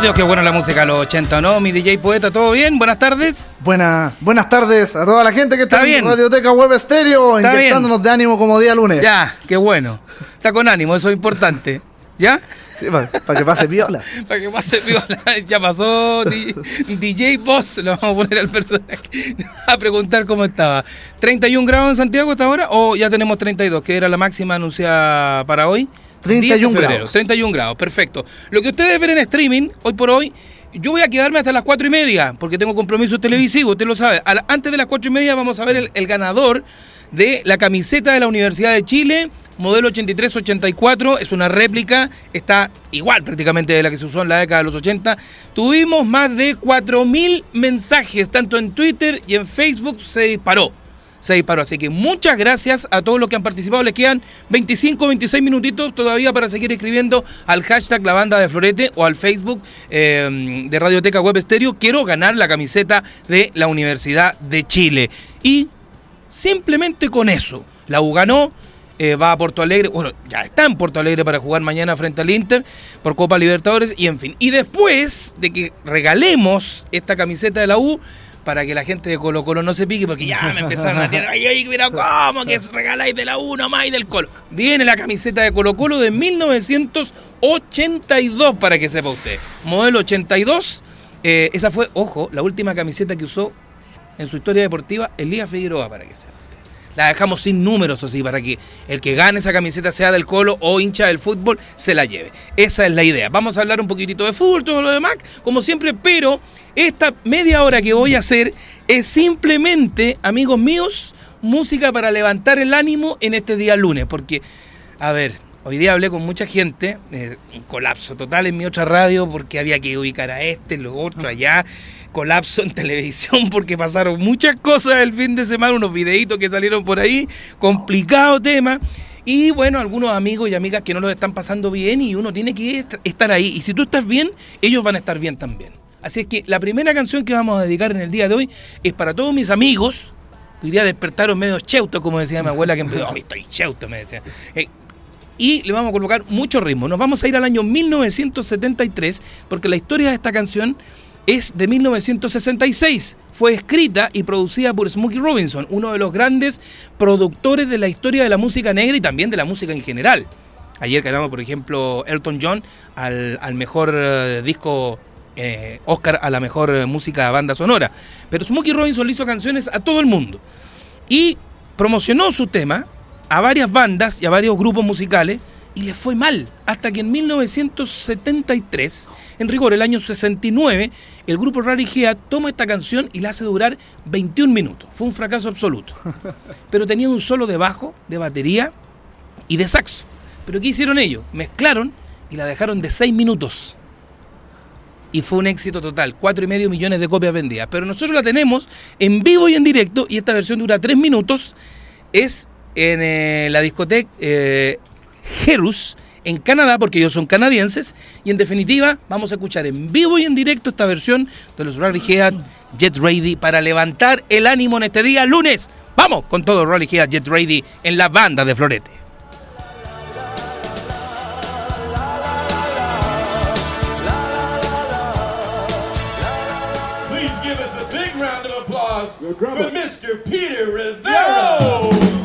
Dios, qué buena la música los 80, ¿no? Mi DJ Poeta, ¿todo bien? Buenas tardes. Buena, buenas tardes a toda la gente que está, en Radioteca Web Estéreo, inyectándonos de ánimo como día lunes. Ya, qué bueno. Está con ánimo, eso es importante. ¿Ya? Sí, para, que pase viola. para que pase viola. Ya pasó DJ Boss, lo vamos a poner al personaje a preguntar cómo estaba. ¿31 grados en Santiago hasta ahora o ya tenemos 32, que era la máxima anunciada para hoy? 31 grados. 31 grados, perfecto. Lo que ustedes ven en streaming, hoy por hoy, yo voy a quedarme hasta las 4 y media, porque tengo compromisos televisivos, usted lo sabe. antes de las 4 y media vamos a ver el, el ganador de la camiseta de la Universidad de Chile, modelo 83-84, es una réplica, está igual prácticamente de la que se usó en la década de los 80. Tuvimos más de 4.000 mensajes, tanto en Twitter y en Facebook se disparó se disparó. Así que muchas gracias a todos los que han participado. Les quedan 25, 26 minutitos todavía para seguir escribiendo al hashtag La Banda de Florete o al Facebook eh, de Radioteca Web Estéreo. Quiero ganar la camiseta de la Universidad de Chile. Y simplemente con eso, la U ganó. Eh, va a Porto Alegre, bueno, ya está en Porto Alegre para jugar mañana frente al Inter por Copa Libertadores y en fin. Y después de que regalemos esta camiseta de la U, para que la gente de Colo Colo no se pique, porque ya me empezaron a tirar, ay, pero ¿cómo que regaláis de la 1 más y del Colo? Viene la camiseta de Colo Colo de 1982, para que sepa usted. Modelo 82, eh, esa fue, ojo, la última camiseta que usó en su historia deportiva Elías Figueroa, para que sepa la dejamos sin números así para que el que gane esa camiseta sea del Colo o hincha del fútbol se la lleve. Esa es la idea. Vamos a hablar un poquitito de fútbol, todo lo demás, como siempre, pero esta media hora que voy a hacer es simplemente, amigos míos, música para levantar el ánimo en este día lunes, porque, a ver, Hoy día hablé con mucha gente, eh, un colapso total en mi otra radio porque había que ubicar a este, lo otro, allá colapso en televisión porque pasaron muchas cosas el fin de semana, unos videitos que salieron por ahí, complicado tema. Y bueno, algunos amigos y amigas que no lo están pasando bien y uno tiene que estar ahí. Y si tú estás bien, ellos van a estar bien también. Así es que la primera canción que vamos a dedicar en el día de hoy es para todos mis amigos. Hoy día despertaron medio cheuto, como decía mi abuela, que empezó, oh, estoy cheuto, me decía. Eh, y le vamos a colocar mucho ritmo. Nos vamos a ir al año 1973, porque la historia de esta canción es de 1966. Fue escrita y producida por Smokey Robinson, uno de los grandes productores de la historia de la música negra y también de la música en general. Ayer ganamos, por ejemplo, Elton John al, mejor eh, disco eh, Oscar a la mejor eh, música banda sonora. Pero Smokey Robinson le hizo canciones a todo el mundo y promocionó su tema a varias bandas y a varios grupos musicales y le fue mal. Hasta que en 1973, en rigor el año 69, el grupo Rary Head toma esta canción y la hace durar 21 minutos. Fue un fracaso absoluto. Pero tenía un solo de bajo, de batería y de saxo. Pero ¿qué hicieron ellos? Mezclaron y la dejaron de 6 minutos. Y fue un éxito total, cuatro y medio millones de copias vendidas. Pero nosotros la tenemos en vivo y en directo y esta versión dura 3 minutos. Es en eh, la discoteca eh, Jerus en Canadá, porque ellos son canadienses, y en definitiva vamos a escuchar en vivo y en directo esta versión de los Rally Head Jet Ready para levantar el ánimo en este día lunes. Vamos con todo Rally Head Jet Ready en la banda de Florete. Please give us a big round of applause for Mr. Peter Rivera.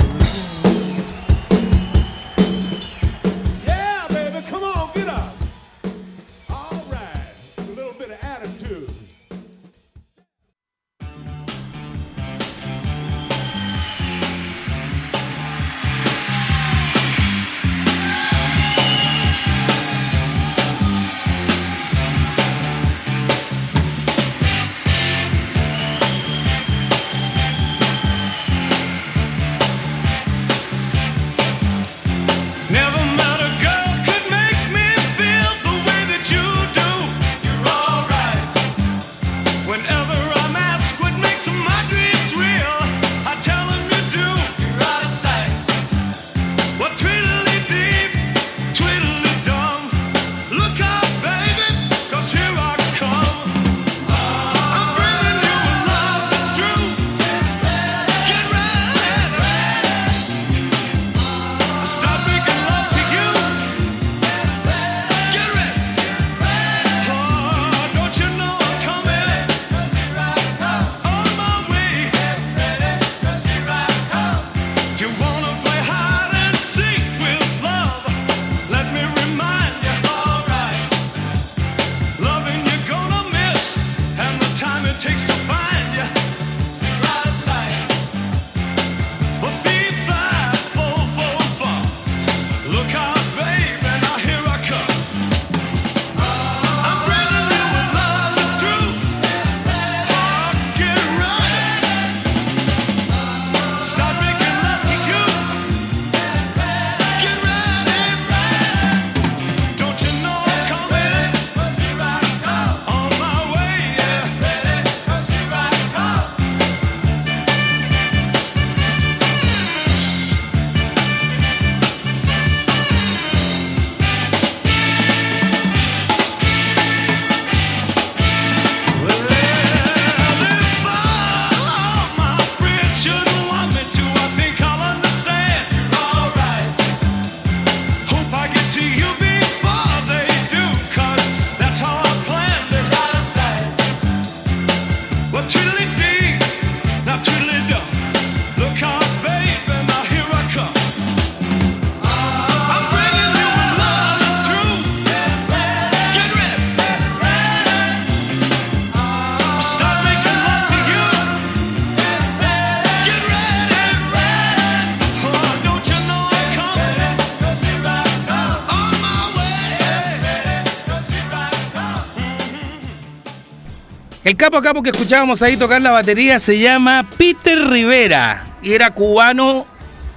El capo a capo que escuchábamos ahí tocar la batería se llama Peter Rivera y era cubano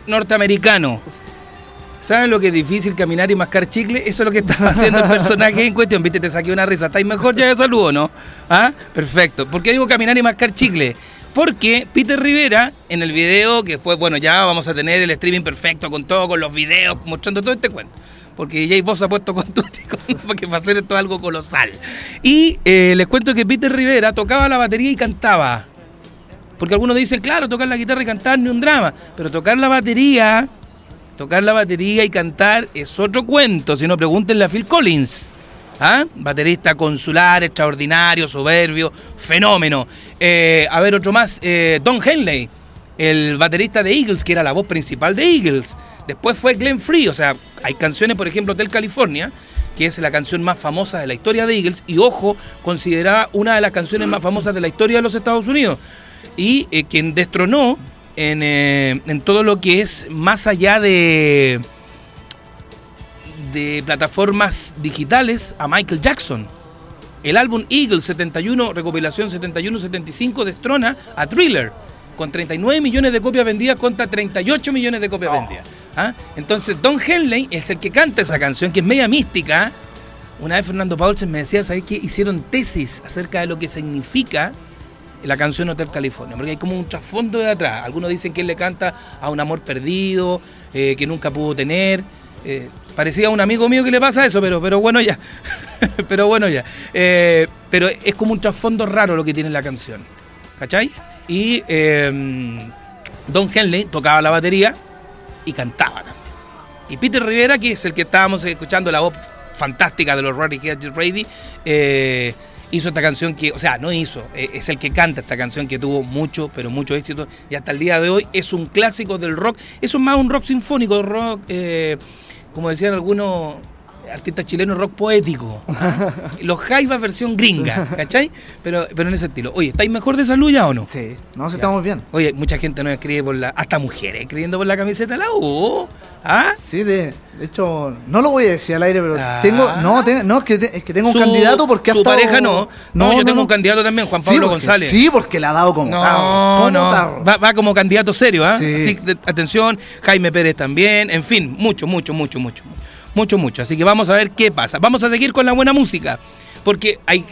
norteamericano. ¿Saben lo que es difícil caminar y mascar chicle? Eso es lo que estaba haciendo el personaje en cuestión. Viste, te saqué una risa. ¿Estáis mejor ya de salud no? ¿Ah? Perfecto. ¿Por qué digo caminar y mascar chicle? Porque Peter Rivera, en el video, que después, bueno, ya vamos a tener el streaming perfecto con todo, con los videos, mostrando todo este cuento. Porque Jay Boss ha puesto con todo porque va a hacer esto algo colosal. Y eh, les cuento que Peter Rivera tocaba la batería y cantaba. Porque algunos dicen, claro, tocar la guitarra y cantar ni un drama. Pero tocar la batería tocar la batería y cantar es otro cuento, si no pregúntenle a Phil Collins. ¿Ah? Baterista consular, extraordinario, soberbio, fenómeno. Eh, a ver, otro más, eh, Don Henley, el baterista de Eagles, que era la voz principal de Eagles. Después fue Glenn Free, o sea, hay canciones, por ejemplo, Hotel California, que es la canción más famosa de la historia de Eagles, y ojo, considerada una de las canciones más famosas de la historia de los Estados Unidos. Y eh, quien destronó eh, en, todo lo que es más allá de, de plataformas digitales a Michael Jackson. El álbum Eagle 71, recopilación 71-75, destrona a Thriller, con 39 millones de copias vendidas contra 38 millones de copias oh. vendidas. ¿Ah? Entonces, Don Henley es el que canta esa canción, que es media mística. Una vez Fernando Paulsen me decía, ¿sabes qué? Hicieron tesis acerca de lo que significa la canción Hotel California, porque hay como un trasfondo de atrás. Algunos dicen que él le canta a un amor perdido, eh, que nunca pudo tener. Eh, parecía a un amigo mío que le pasa eso, pero, pero bueno ya. pero bueno ya. Eh, pero es como un trasfondo raro lo que tiene la canción. ¿Cachai? Y em, Don Henley tocaba la batería y cantaba también. Y Peter Rivera, que es el que estábamos escuchando la voz fantástica de los Roddy Hedges Brady, hizo esta canción que, o sea, no hizo, eh, es el que canta esta canción que tuvo mucho, pero mucho éxito y hasta el día de hoy es un clásico del rock, es más un rock sinfónico, rock, eh, como decían algunos artistas chilenos, rock poético. Los Jaivas versión gringa, ¿cachai? Pero, pero en ese estilo. Oye, ¿estáis mejor de salud ya o no? Sí, no, estamos bien. Oye, mucha gente nos escribe por la, hasta mujeres escribiendo por la camiseta de la U. ¿Ah? Sí, de, de hecho, no lo voy a decir al aire, pero ah. tengo. No, no es, que es que tengo un candidato porque Su pareja no. No, yo tengo un candidato también, Juan Pablo González. Sí, porque le ha dado como. No, no. Va, como candidato serio, ¿ah? Así atención, Jaime Pérez también. En fin, mucho, mucho, mucho, mucho. Mucho, mucho. Así que vamos a ver qué pasa. Vamos a seguir con la buena música. Porque hay.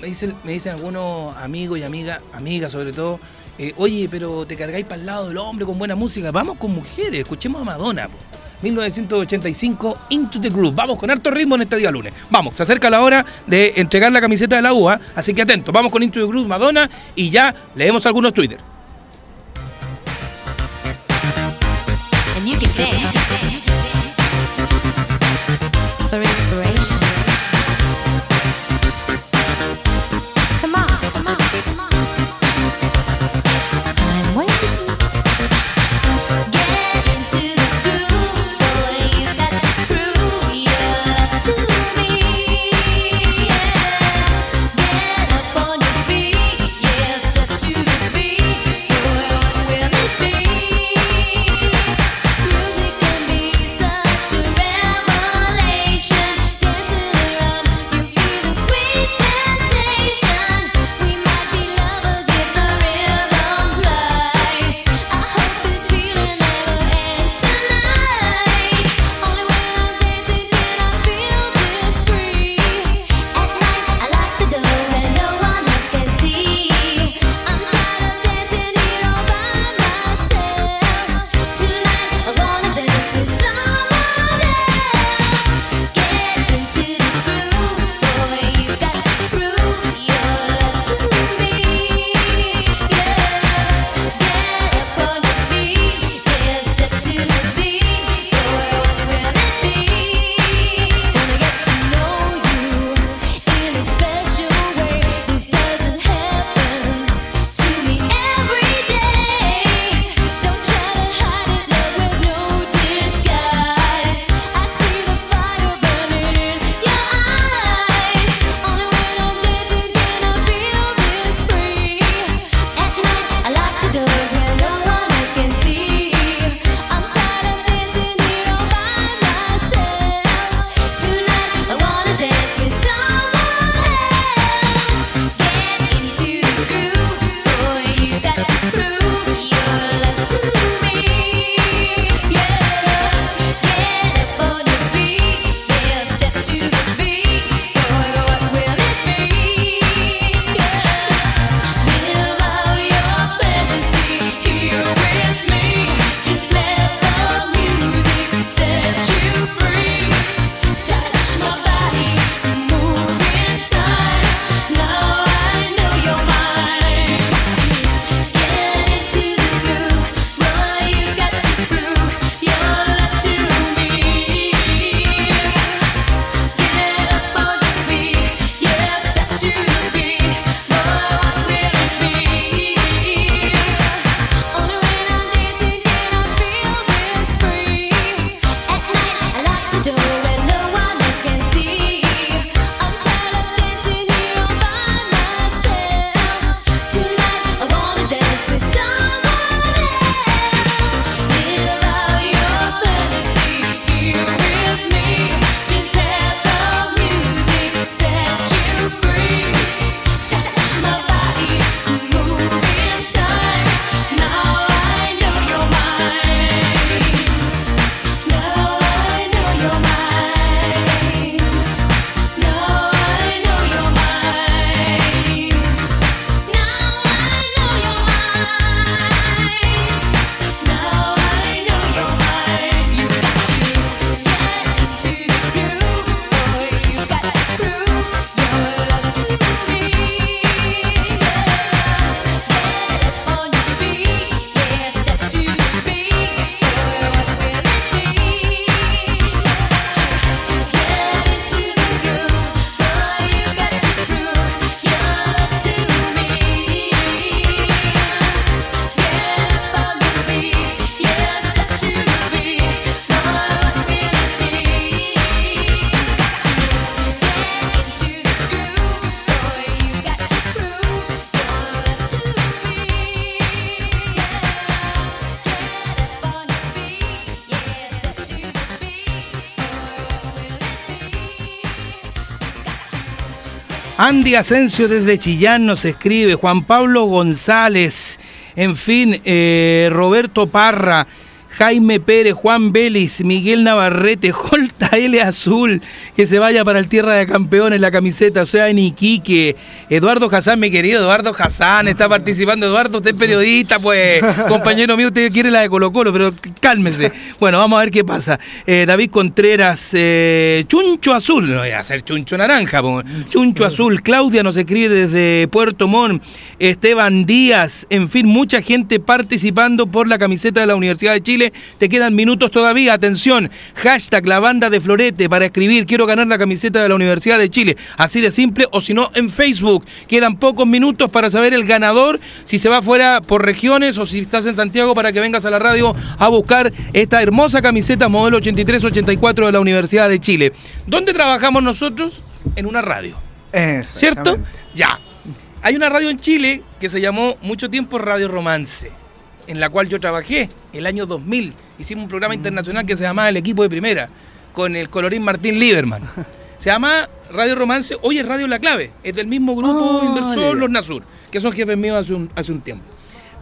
Me dicen, me dicen algunos amigos y amigas, amigas sobre todo. Eh, oye, pero te cargáis para el lado del hombre con buena música. Vamos con mujeres, escuchemos a Madonna. 1985, Into the Groove. Vamos con alto ritmo en este día lunes. Vamos, se acerca la hora de entregar la camiseta de la UA, así que atentos. Vamos con Into the Groove, Madonna, y ya leemos algunos Twitter. Andy Asensio desde Chillán nos escribe, Juan Pablo González, en fin, eh, Roberto Parra, Jaime Pérez, Juan Vélez, Miguel Navarrete, Jolta L Azul, que se vaya para el Tierra de Campeones la camiseta, o sea, en Iquique. Eduardo Hassan, mi querido Eduardo Hassan, está participando. Eduardo, usted es periodista, pues, compañero mío, usted quiere la de Colo Colo, pero cálmese. Bueno, vamos a ver qué pasa. Eh, David Contreras, eh, Chuncho Azul, no voy a hacer Chuncho Naranja, Chuncho Azul, Claudia nos escribe desde Puerto Montt, Esteban Díaz, en fin, mucha gente participando por la camiseta de la Universidad de Chile te quedan minutos todavía. Atención, hashtag la banda de Florete para escribir quiero ganar la camiseta de la Universidad de Chile. Así de simple, o si no, en Facebook. Quedan pocos minutos para saber el ganador, si se va fuera por regiones o si estás en Santiago para que vengas a la radio a buscar esta hermosa camiseta modelo 83-84 de la Universidad de Chile. ¿Dónde trabajamos nosotros? En una radio. ¿Cierto? Ya. Hay una radio en Chile que se llamó mucho tiempo Radio Romance en la cual yo trabajé el año 2000. Hicimos un programa internacional que se llamaba El Equipo de Primera, con el colorín Martín Lieberman. Se llama Radio Romance, hoy es Radio La Clave, es del mismo grupo oh, inversor Los Nasur, que son jefes míos hace un, hace un tiempo.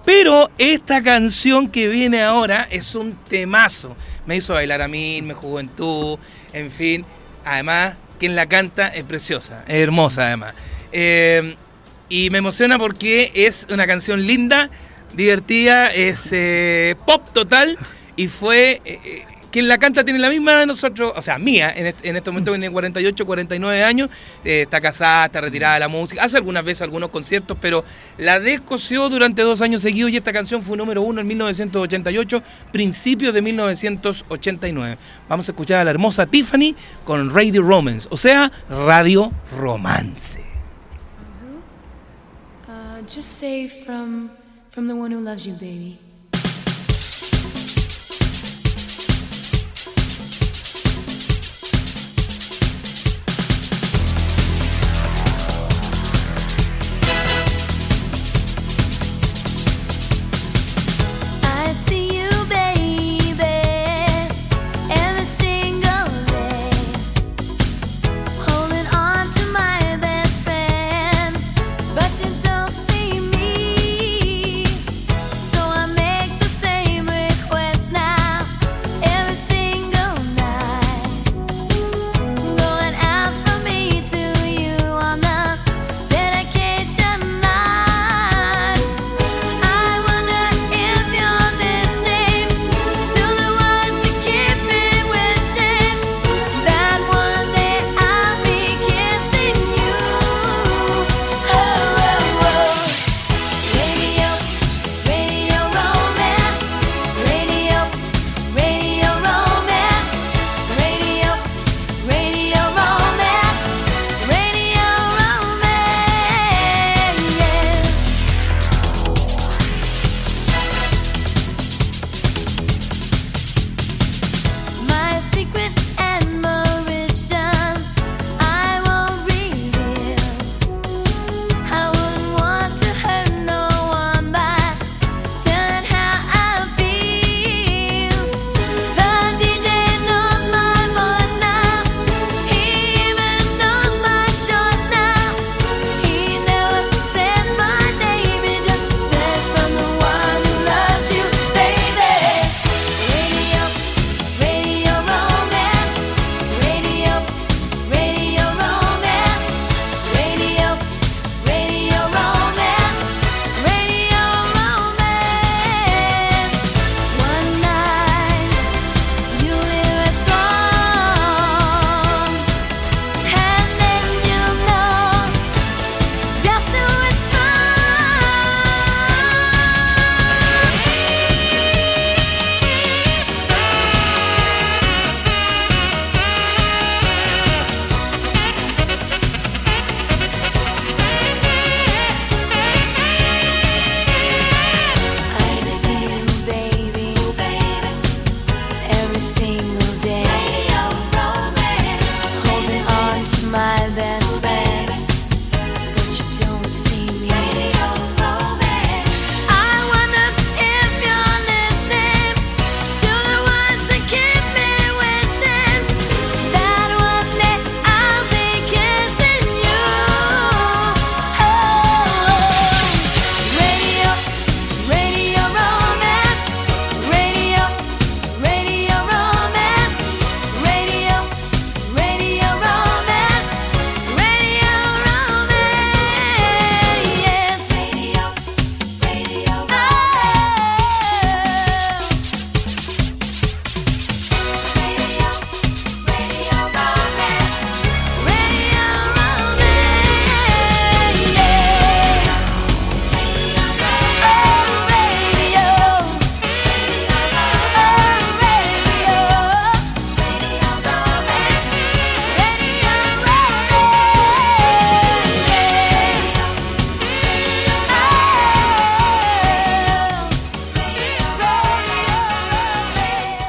Pero esta canción que viene ahora es un temazo. Me hizo bailar a mí, mi juventud, en fin. Además, quien la canta es preciosa, es hermosa además. Eh, y me emociona porque es una canción linda, divertida, es eh, pop total y fue... Eh, quien la canta tiene la misma de nosotros, o sea, mía, en este, en este momento tiene 48, 49 años, está casada, está retirada de la música, hace algunas veces algunos conciertos, pero la descoció durante dos años seguidos y esta canción fue número uno en 1988, principios de 1989. Vamos a escuchar a la hermosa Tiffany con Radio Romance, o sea, Radio Romance. Uh, just say from from the one who loves baby.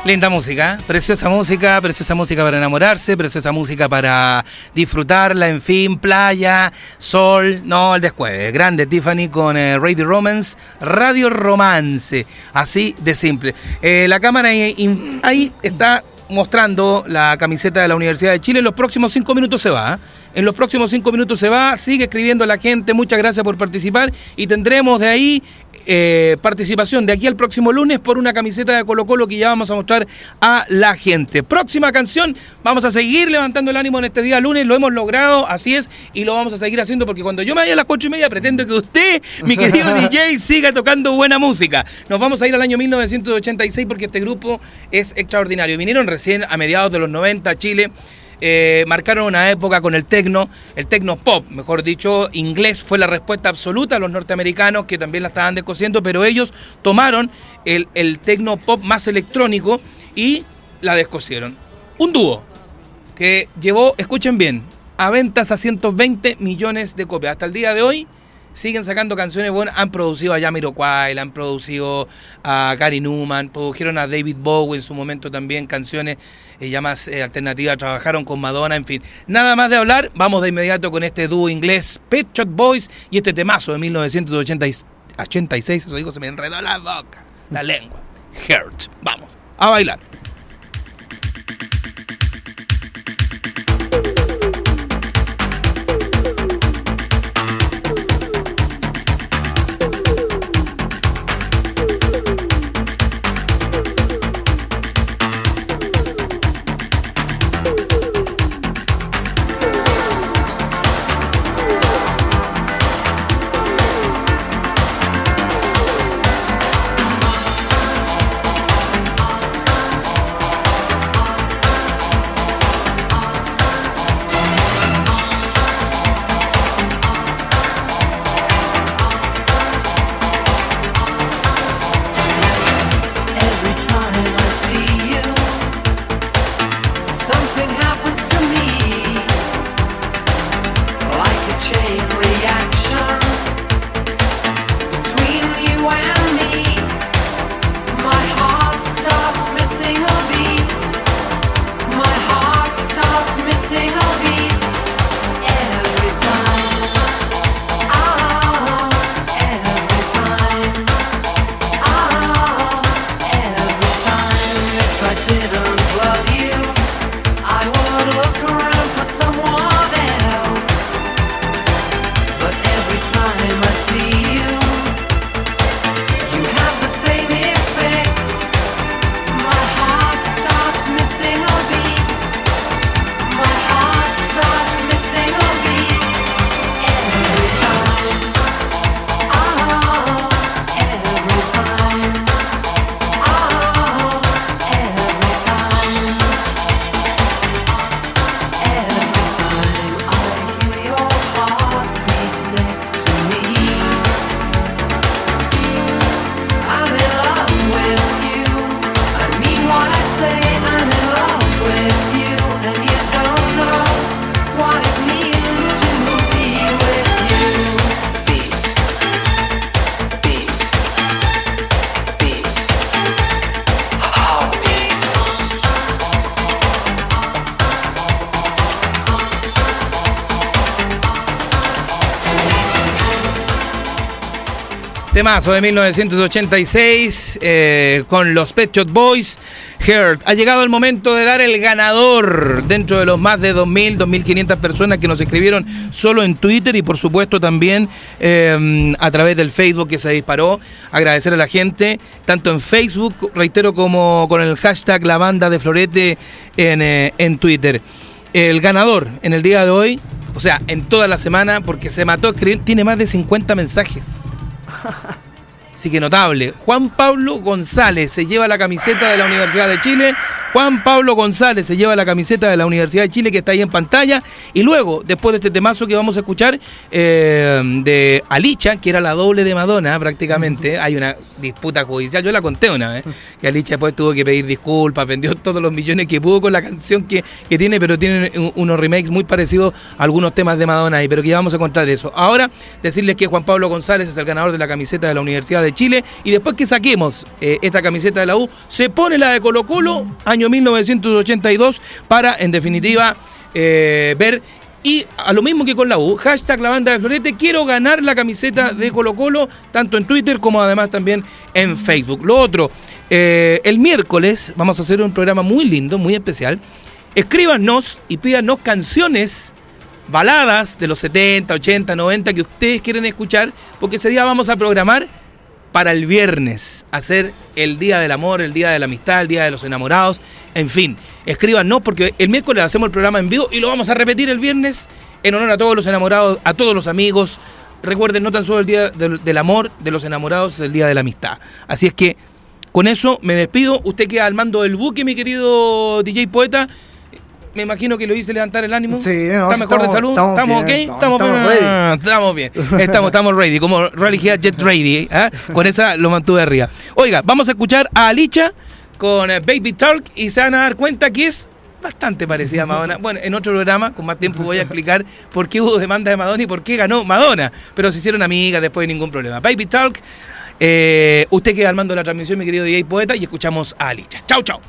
Linda música, ¿eh? preciosa música, preciosa música para enamorarse, preciosa música para disfrutarla, en fin, playa, sol, no, el después. Grande Tiffany con eh, Radio Romance, Radio Romance, así de simple. Eh, la cámara ahí, está mostrando la camiseta de la Universidad de Chile. En los próximos cinco minutos se va. En los próximos cinco minutos se va. Sigue escribiendo la gente. Muchas gracias por participar. Y tendremos de ahí eh, participación de aquí al próximo lunes por una camiseta de Colo Colo que ya vamos a mostrar a la gente. Próxima canción, vamos a seguir levantando el ánimo en este día lunes, lo hemos logrado, así es, y lo vamos a seguir haciendo porque cuando yo me vaya a las cuatro y media pretendo que usted, mi querido DJ, siga tocando buena música. Nos vamos a ir al año 1986 porque este grupo es extraordinario. Vinieron recién a mediados de los 90 a Chile. Eh, marcaron una época con el tecno, el tecno pop, mejor dicho, inglés fue la respuesta absoluta a los norteamericanos que también la estaban descosiendo, pero ellos tomaron el, el pop más electrónico y la descosieron. Un dúo que llevó, escuchen bien, a ventas a 120 millones de copias. Hasta el día de hoy siguen sacando canciones buenas. Han producido a Jamiroquai, han producido a Gary Newman, produjeron a David Bowie en su momento también canciones eh, ya más eh, alternativas, trabajaron con Madonna, en fin. Nada más de hablar, vamos de inmediato con este dúo inglés Pet Shop Boys y este temazo de 1986, eso digo, se me enredó la boca, la lengua. Hurt. Vamos, a bailar. Temazo de 1986 eh, con los Pet Shop Boys. Heart. Ha llegado el momento de dar el ganador dentro de los más de 2.000, 2.500 personas que nos escribieron solo en Twitter y por supuesto también eh, a través del Facebook que se disparó. Agradecer a la gente, tanto en Facebook, reitero, como con el hashtag La Banda de Florete en, eh, en Twitter. El ganador en el día de hoy, o sea, en toda la semana, porque se mató, tiene más de 50 mensajes. Así que notable. Juan Pablo González se lleva la camiseta de la Universidad de Chile. Juan Pablo González se lleva la camiseta de la Universidad de Chile que está ahí en pantalla. Y luego, después de este temazo que vamos a escuchar eh, de Alicha, que era la doble de Madonna prácticamente, hay una disputa judicial. Yo la conté una vez. Que Alicia después tuvo que pedir disculpas, vendió todos los millones que pudo con la canción que, que tiene, pero tiene unos remakes muy parecidos a algunos temas de Madonna ahí, pero que vamos a contar eso. Ahora, decirles que Juan Pablo González es el ganador de la camiseta de la Universidad de de Chile. Y después que saquemos eh, esta camiseta de la U, se pone la de Colo Colo, año 1982, para, en definitiva, eh, ver y a lo mismo que con la U, hashtag la banda de Florete, quiero ganar la camiseta de Colo Colo, tanto en Twitter como además también en Facebook. Lo otro, eh, el miércoles vamos a hacer un programa muy lindo, muy especial. Escríbanos y pídanos canciones, baladas de los 70, 80, 90 que ustedes quieren escuchar, porque ese día vamos a programar para el viernes, hacer el día del amor, el día de la amistad, el día de los enamorados, en fin escríbanos porque el miércoles hacemos el programa en vivo y lo vamos a repetir el viernes en honor a todos los enamorados, a todos los amigos. Recuerden, no tan solo el día del, amor, de los enamorados, es el día de la amistad. Así es que con eso me despido. Usted queda al mando del buque, mi querido DJ Poeta. Me imagino que lo hice levantar el ánimo. Sí, ¿Está mejor de salud? ¿Estamos, ok? Estamos, ready. estamos bien. Estamos, estamos ready. Como Realidad Jet Ready. ¿eh? Con esa lo mantuve arriba. Oiga, vamos a escuchar a Alicia con eh, Baby Talk y se van a dar cuenta que es bastante parecida a Madonna. Bueno, en otro programa, con más tiempo, voy a explicar por qué hubo demanda de Madonna y por qué ganó Madonna. Pero se hicieron amigas después de ningún problema. Baby Talk, eh, usted queda al mando de la transmisión, mi querido DJ Poeta, y escuchamos a Alicia. Chau, chau.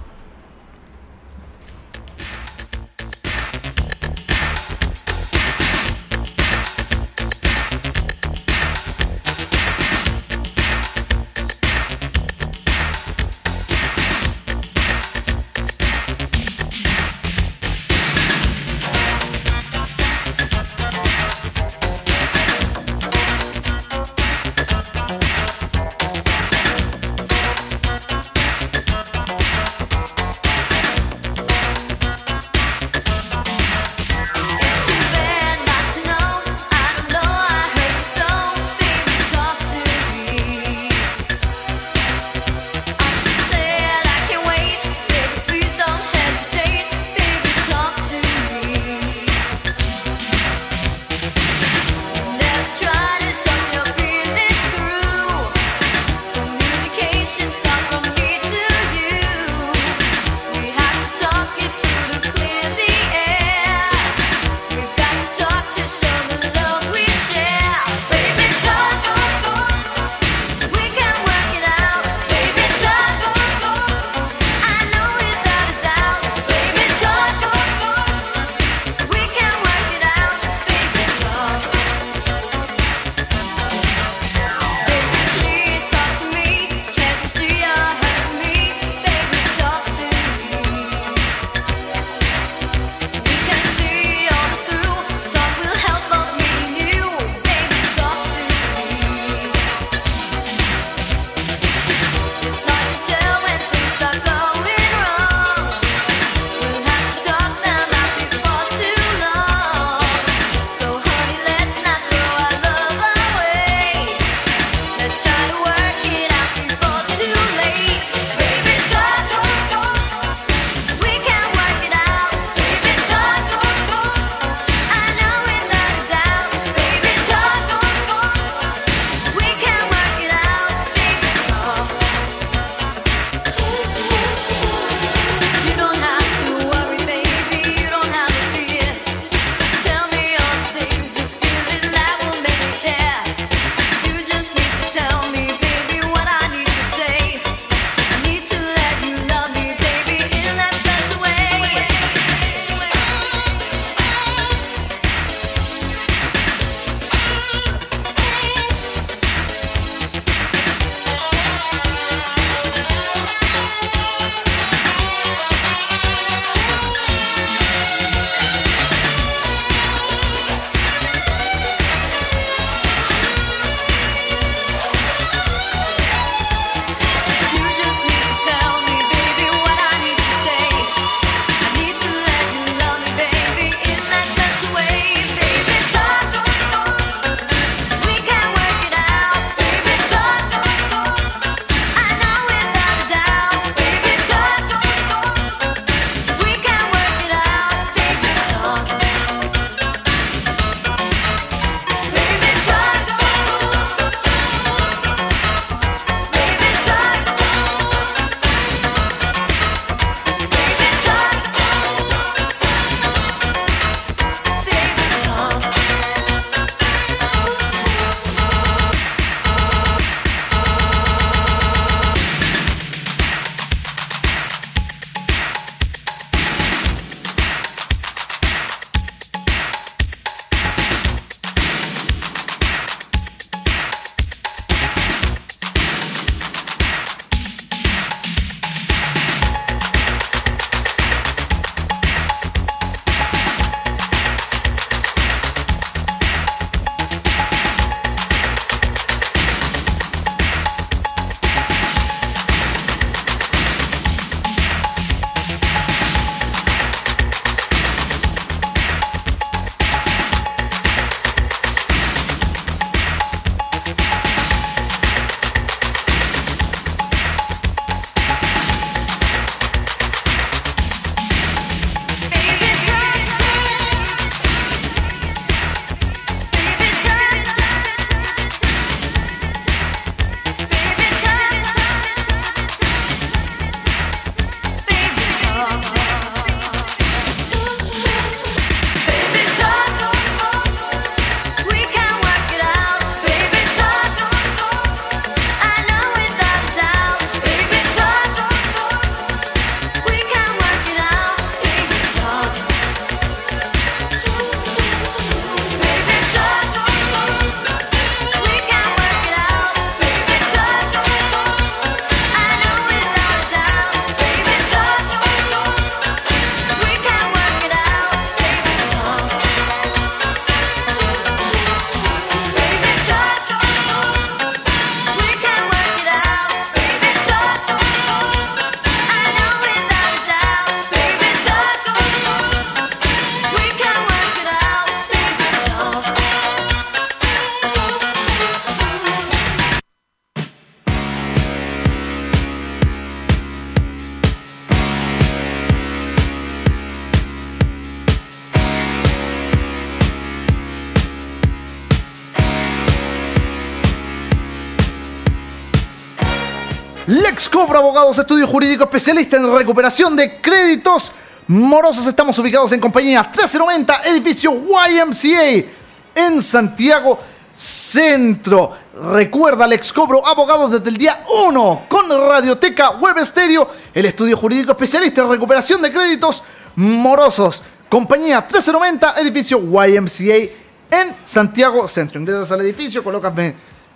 Estudio jurídico especialista en recuperación de créditos morosos. Estamos ubicados en compañía 1390, edificio YMCA, en Santiago Centro. Recuerda, Lex Cobro Abogados desde el día 1 con Radioteca Web Estéreo, el estudio jurídico especialista en recuperación de créditos morosos. Compañía 1390, edificio YMCA en Santiago Centro. Ingresas al edificio, colocas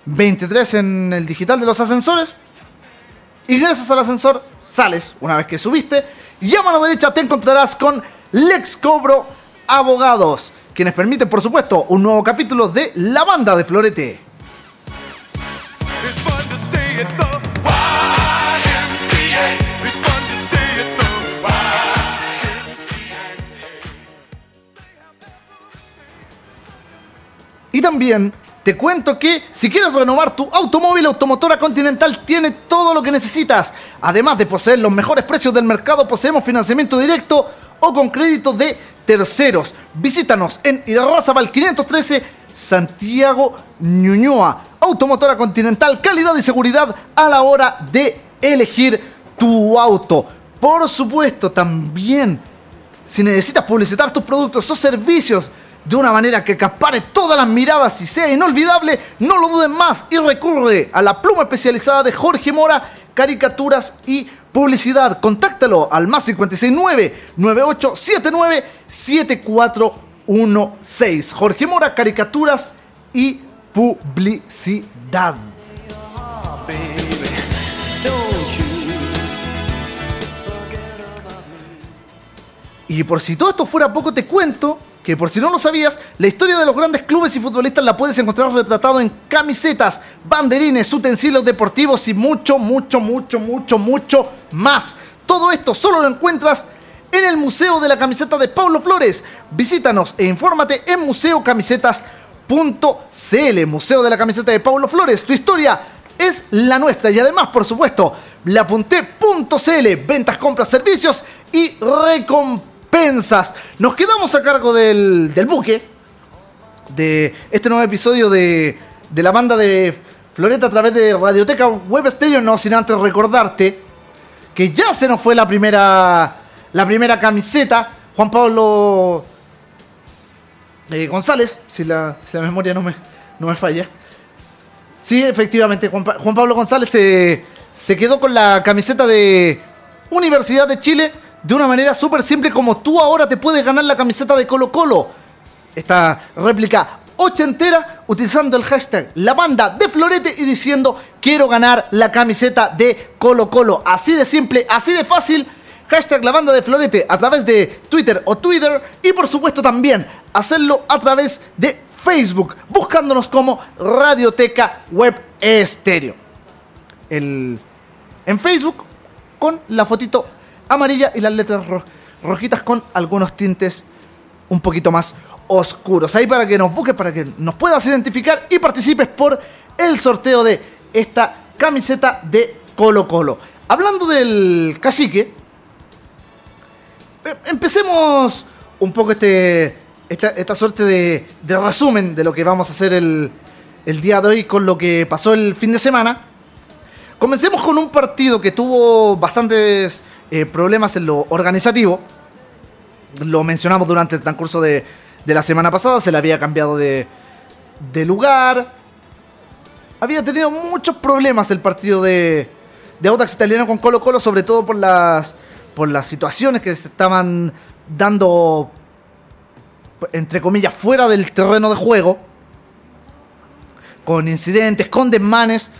23 en el digital de los ascensores. Ingresas al ascensor, sales una vez que subiste. Y a mano derecha te encontrarás con Lex Cobro Abogados, quienes permiten, por supuesto, un nuevo capítulo de La Banda de Florete. Y también te cuento que si quieres renovar tu automóvil, Automotora Continental tiene todo lo que necesitas. Además de poseer los mejores precios del mercado, poseemos financiamiento directo o con crédito de terceros. Visítanos en Irarrázaval 513, Santiago Ñuñoa. Automotora Continental, calidad y seguridad a la hora de elegir tu auto. Por supuesto, también, si necesitas publicitar tus productos o servicios, de una manera que capare todas las miradas y sea inolvidable, no lo duden más y recurre a la pluma especializada de Jorge Mora, caricaturas y publicidad. Contáctalo al más 569 9879 7416. Jorge Mora, caricaturas y publicidad. Y por si todo esto fuera poco, te cuento que por si no lo sabías, la historia de los grandes clubes y futbolistas la puedes encontrar retratado en camisetas, banderines, utensilios deportivos y mucho, mucho, mucho, mucho, mucho más. Todo esto solo lo encuentras en el Museo de la Camiseta de Pablo Flores. Visítanos e infórmate en museocamisetas.cl. Museo de la Camiseta de Pablo Flores. Tu historia es la nuestra y además, por supuesto, lapunté.cl. Ventas, compras, servicios y recompensas pensas. Nos quedamos a cargo del, del buque, de este nuevo episodio de, de la banda de Floreta a través de Radioteca Web Stereo, no sin antes recordarte que ya se nos fue la primera, la primera camiseta. Juan Pablo eh, González, si la, si la, memoria no me, no me falla. Sí, efectivamente, Juan, Juan Pablo González se, se quedó con la camiseta de Universidad de Chile de una manera súper simple como tú ahora te puedes ganar la camiseta de Colo Colo. Esta réplica ochentera utilizando el hashtag la banda de Florete y diciendo quiero ganar la camiseta de Colo Colo. Así de simple, así de fácil. Hashtag la banda de Florete a través de Twitter o Twitter y por supuesto también hacerlo a través de Facebook buscándonos como Radioteca Web Estéreo. El, en Facebook con la fotito amarilla y las letras rojitas con algunos tintes un poquito más oscuros. Ahí para que nos busques, para que nos puedas identificar y participes por el sorteo de esta camiseta de Colo Colo. Hablando del cacique, eh, empecemos un poco este, esta, suerte de, resumen de lo que vamos a hacer el, el día de hoy con lo que pasó el fin de semana. Comencemos con un partido que tuvo bastantes eh, problemas en lo organizativo. Lo mencionamos durante el transcurso de, la semana pasada, se le había cambiado de, de lugar. Había tenido muchos problemas el partido de, de Audax Italiano con Colo Colo, sobre todo por las, por las situaciones que se estaban dando, entre comillas, fuera del terreno de juego. Con incidentes, con desmanes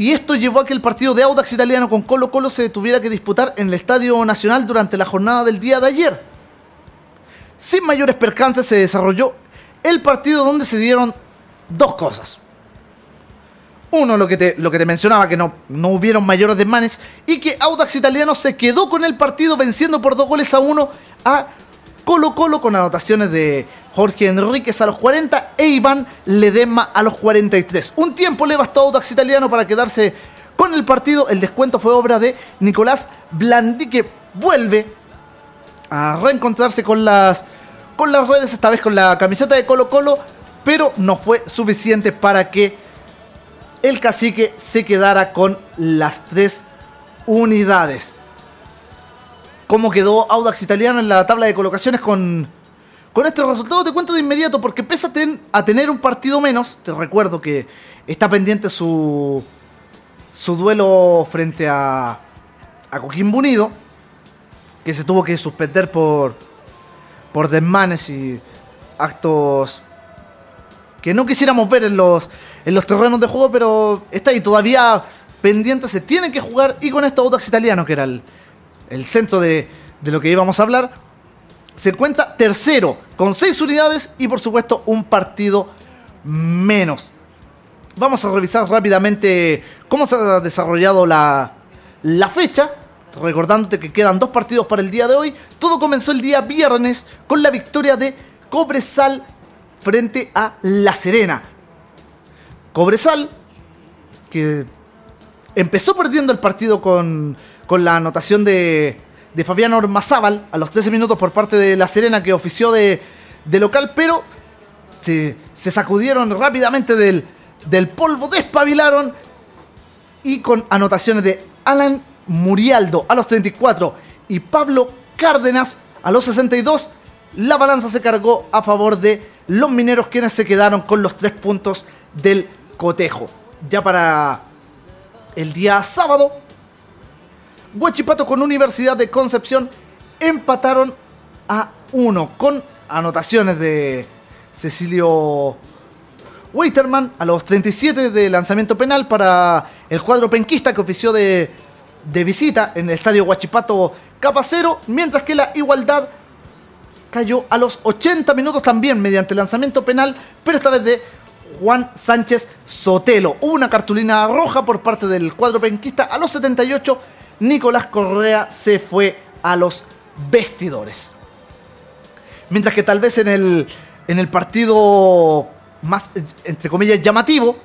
y esto llevó a que el partido de Audax italiano con Colo Colo se tuviera que disputar en el Estadio Nacional durante la jornada del día de ayer. Sin mayores percances se desarrolló el partido donde se dieron dos cosas. Uno, lo que te, lo que te mencionaba, que no, no hubieron mayores desmanes y que Audax Italiano se quedó con el partido venciendo por dos goles a uno a Colo Colo con anotaciones de Jorge Enríquez a los 40 e Iván Ledesma a los 43. Un tiempo le bastó a Audax Italiano para quedarse con el partido. El descuento fue obra de Nicolás Blandi que vuelve a reencontrarse con las, con las redes, esta vez con la camiseta de Colo Colo, pero no fue suficiente para que el cacique se quedara con las tres unidades. ¿Cómo quedó Audax Italiano en la tabla de colocaciones con, con este resultado? Te cuento de inmediato porque pese a, ten- a tener un partido menos, te recuerdo que está pendiente su, su duelo frente a, a Coquimbo Unido, que se tuvo que suspender por, por desmanes y actos que no quisiéramos ver en los, en los terrenos de juego, pero está ahí todavía pendiente, se tiene que jugar y con esto Audax Italiano, que era el, el centro de, de lo que íbamos a hablar, se encuentra tercero con seis unidades y por supuesto un partido menos. Vamos a revisar rápidamente cómo se ha desarrollado la, la fecha. Recordándote que quedan dos partidos para el día de hoy. Todo comenzó el día viernes con la victoria de Cobresal frente a La Serena. Cobresal, que empezó perdiendo el partido con, con la anotación de, Fabián Ormazábal a los 13 minutos por parte de La Serena, que ofició de, local, pero se, se sacudieron rápidamente del, del polvo, despabilaron y con anotaciones de Alan Murialdo a los 34 y Pablo Cárdenas a los 62, la balanza se cargó a favor de los mineros quienes se quedaron con los tres puntos del cotejo. Ya para el día sábado, Huachipato con Universidad de Concepción empataron a uno con anotaciones de Cecilio Waiterman a los 37 de lanzamiento penal para el cuadro penquista que ofició de, de visita en el estadio Huachipato Capacero, mientras que la igualdad cayó a los 80 minutos también mediante lanzamiento penal, pero esta vez de Juan Sánchez Sotelo. Una cartulina roja por parte del cuadro penquista a los 78. Nicolás Correa se fue a los vestidores. Mientras que tal vez en el, en el partido más, entre comillas, llamativo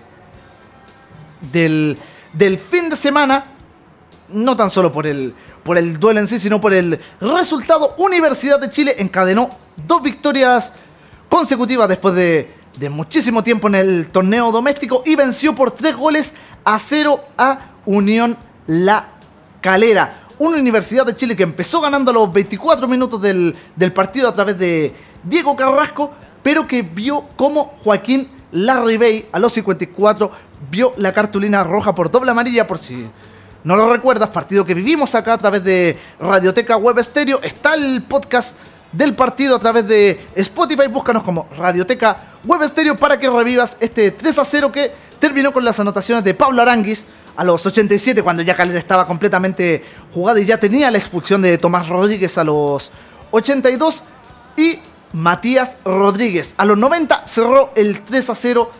del, del fin de semana, no tan solo por el, por el duelo en sí, sino por el resultado, Universidad de Chile encadenó dos victorias consecutivas después de, de muchísimo tiempo en el torneo doméstico y venció por tres goles a cero a Unión La Calera. Una Universidad de Chile que empezó ganando a los 24 minutos del, del partido a través de Diego Carrasco, pero que vio como Joaquín Larribey a los 54 vio la cartulina roja por doble amarilla por si no lo recuerdas, partido que vivimos acá a través de Radioteca Web Stereo. Está el podcast del partido a través de Spotify. Búscanos como Radioteca Web Stereo para que revivas este 3 a 0 que terminó con las anotaciones de Pablo Aranguis a los 87 cuando ya Calera estaba completamente jugada y ya tenía la expulsión de Tomás Rodríguez a los 82 y Matías Rodríguez a los 90 cerró el 3 a 0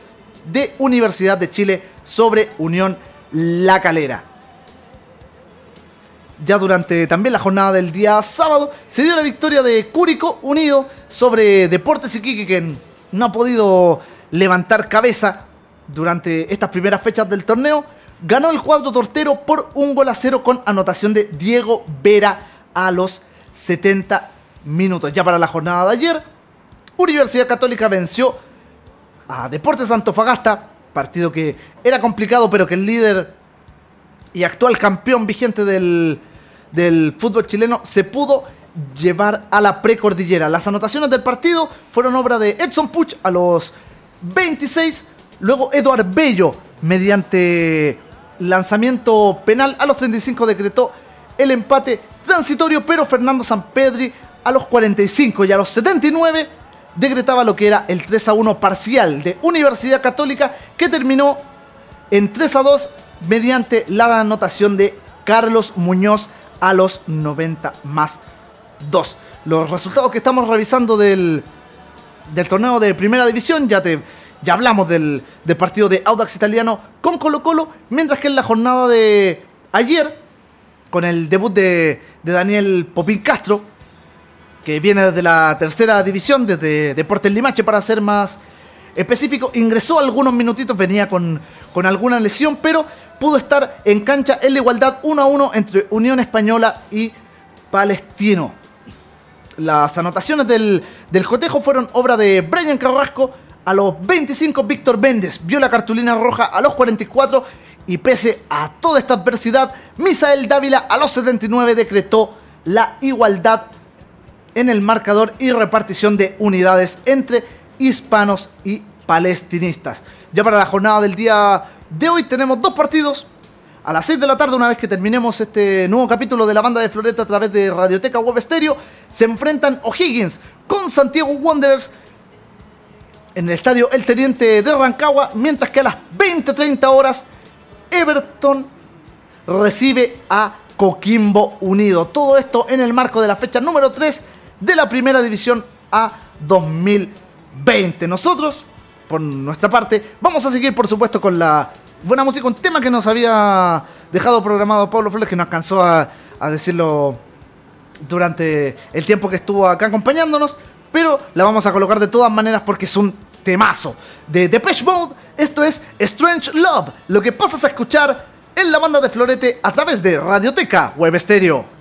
de Universidad de Chile sobre Unión La Calera. Ya durante también la jornada del día sábado se dio la victoria de Cúrico Unido sobre Deportes Iquique que no ha podido levantar cabeza durante estas primeras fechas del torneo. Ganó el cuadro tortero por un gol a cero con anotación de Diego Vera a los 70 minutos. Ya para la jornada de ayer, Universidad Católica venció a Deportes Antofagasta, partido que era complicado pero que el líder y actual campeón vigente del, del fútbol chileno se pudo llevar a la precordillera. Las anotaciones del partido fueron obra de Edson Puch a los 26, luego Eduard Bello mediante lanzamiento penal a los 35 decretó el empate transitorio, pero Fernando Sampedri a los 45 y a los 79 decretaba lo que era el 3 a 1 parcial de Universidad Católica que terminó en 3 a 2 mediante la anotación de Carlos Muñoz a los 90 más 2. Los resultados que estamos revisando del, del torneo de primera división, ya, te, ya hablamos del, del partido de Audax Italiano con Colo Colo, mientras que en la jornada de ayer, con el debut de, de Daniel Popín Castro, que viene desde la tercera división, desde Deportes Limache para ser más específico, ingresó algunos minutitos, venía con, con alguna lesión, pero pudo estar en cancha en la igualdad 1 a 1 entre Unión Española y Palestino. Las anotaciones del, del cotejo fueron obra de Brian Carrasco a los 25 Víctor Méndez vio la cartulina roja a los 44 y pese a toda esta adversidad, Misael Dávila a los 79 decretó la igualdad en el marcador y repartición de unidades entre hispanos y palestinistas. Ya para la jornada del día de hoy tenemos dos partidos. A las 6 de la tarde, una vez que terminemos este nuevo capítulo de la banda de Floreta a través de Radioteca Web Stereo, se enfrentan O'Higgins con Santiago Wanderers en el estadio El Teniente de Rancagua, mientras que a las 20-30 horas Everton recibe a Coquimbo Unido. Todo esto en el marco de la fecha número 3 de la Primera División A 2020. Nosotros, por nuestra parte, vamos a seguir por supuesto con la buena música, un tema que nos había dejado programado Pablo Flores, que no alcanzó a, a decirlo durante el tiempo que estuvo acá acompañándonos, pero la vamos a colocar de todas maneras porque es un temazo de Depeche Mode. Esto es Strange Love, lo que pasas a escuchar en la banda de Florete a través de Radioteca Web Stereo.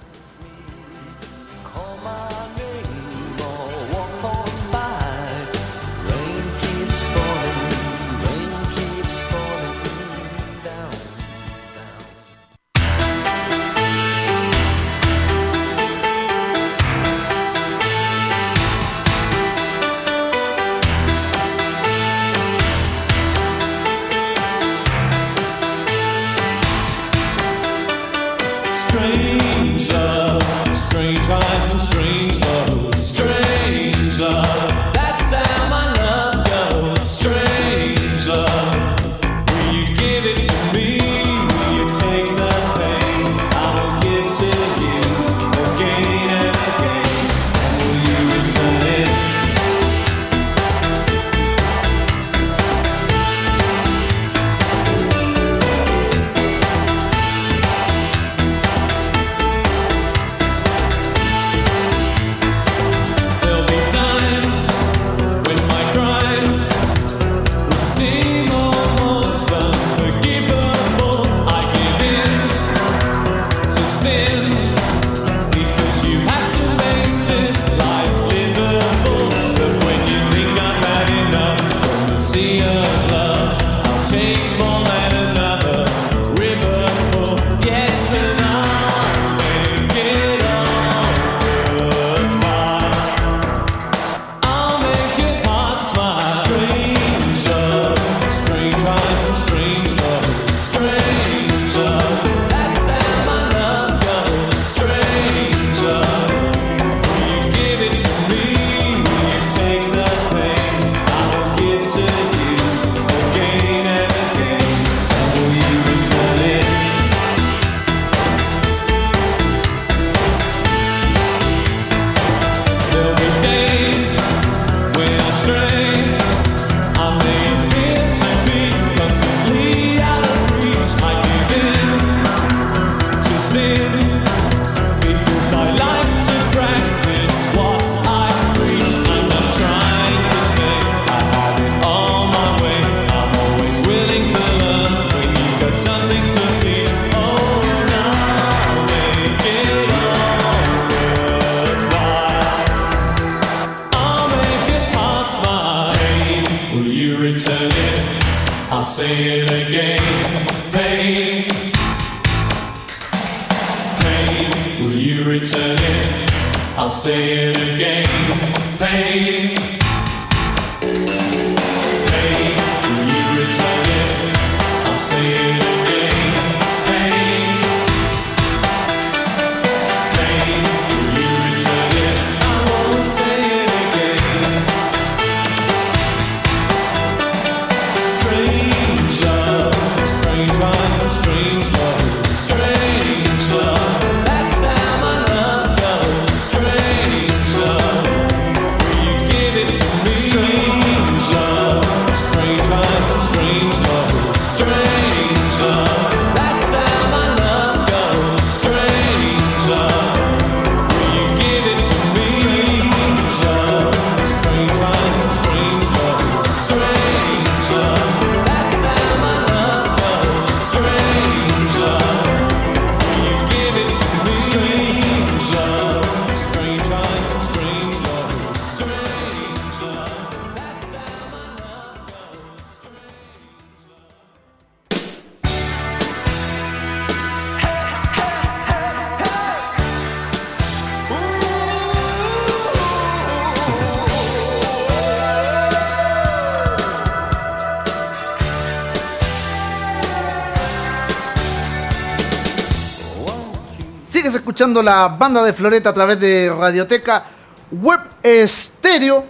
La banda de Floreta a través de Radioteca Web Estéreo.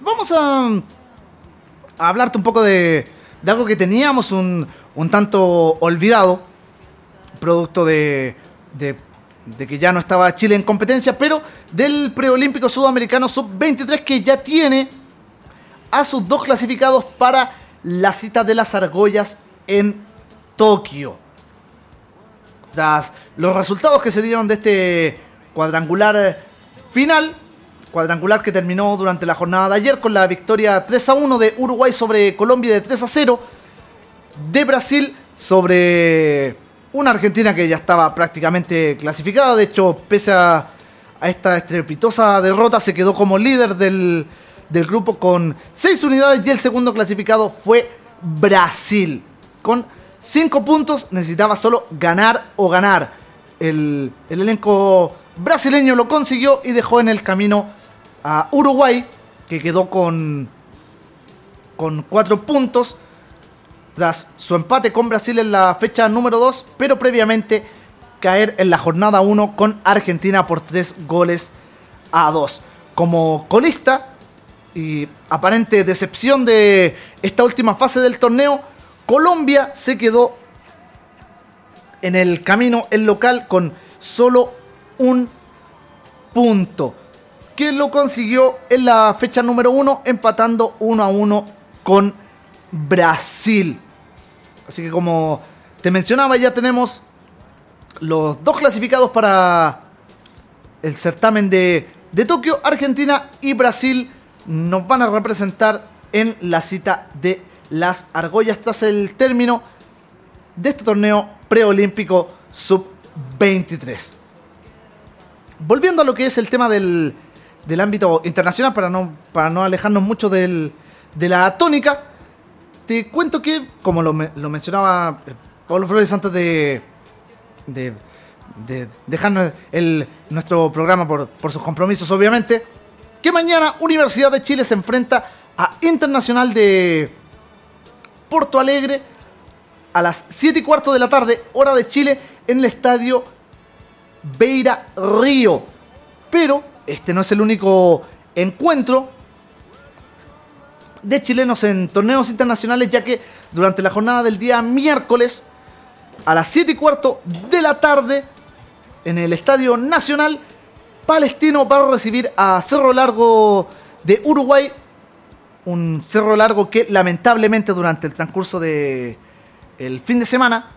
Vamos a, hablarte un poco de, algo que teníamos un, un tanto olvidado, producto de, de, de que ya no estaba Chile en competencia, pero del preolímpico sudamericano sub-23 que ya tiene a sus dos clasificados para la cita de las argollas en Tokio. Tras los resultados que se dieron de este cuadrangular final, cuadrangular que terminó durante la jornada de ayer con la victoria 3 a 1 de Uruguay sobre Colombia de 3 a 0 de Brasil sobre una Argentina que ya estaba prácticamente clasificada. De hecho, pese a, a esta estrepitosa derrota, se quedó como líder del, del grupo con 6 unidades y el segundo clasificado fue Brasil. Con 5 puntos necesitaba solo ganar o ganar. El, el elenco brasileño lo consiguió y dejó en el camino a Uruguay, que quedó con, con 4 puntos tras su empate con Brasil en la fecha número 2, pero previamente caer en la jornada 1 con Argentina por 3 goles a 2. Como colista y aparente decepción de esta última fase del torneo, Colombia se quedó en el camino el local con solo un punto, que lo consiguió en la fecha número 1 empatando 1 a 1 con Brasil. Así que como te mencionaba, ya tenemos los dos clasificados para el certamen de, de Tokio. Argentina y Brasil nos van a representar en la cita de las argollas tras el término de este torneo preolímpico sub-23. Volviendo a lo que es el tema del, del ámbito internacional, para no, para no alejarnos mucho del, de la tónica, te cuento que, como lo, lo mencionaba eh, Pablo Flores antes de, de, de el, nuestro programa por, por sus compromisos, obviamente, que mañana Universidad de Chile se enfrenta a Internacional de Porto Alegre a las 7 y cuarto de la tarde, hora de Chile, en el estadio Beira Río. Pero este no es el único encuentro de chilenos en torneos internacionales, ya que durante la jornada del día miércoles, a las 7 y cuarto de la tarde, en el Estadio Nacional, Palestino va a recibir a Cerro Largo de Uruguay. Un Cerro Largo que lamentablemente durante el transcurso de el fin de semana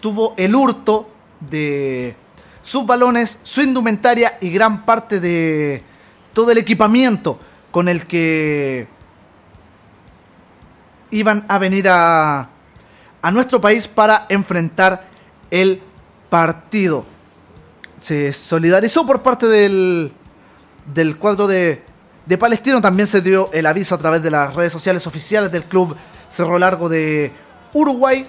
tuvo el hurto de sus balones, su indumentaria y gran parte de todo el equipamiento con el que iban a venir a, a nuestro país para enfrentar el partido. Se solidarizó por parte del, del cuadro de, de Palestino. También se dio el aviso a través de las redes sociales oficiales del club Cerro Largo de Uruguay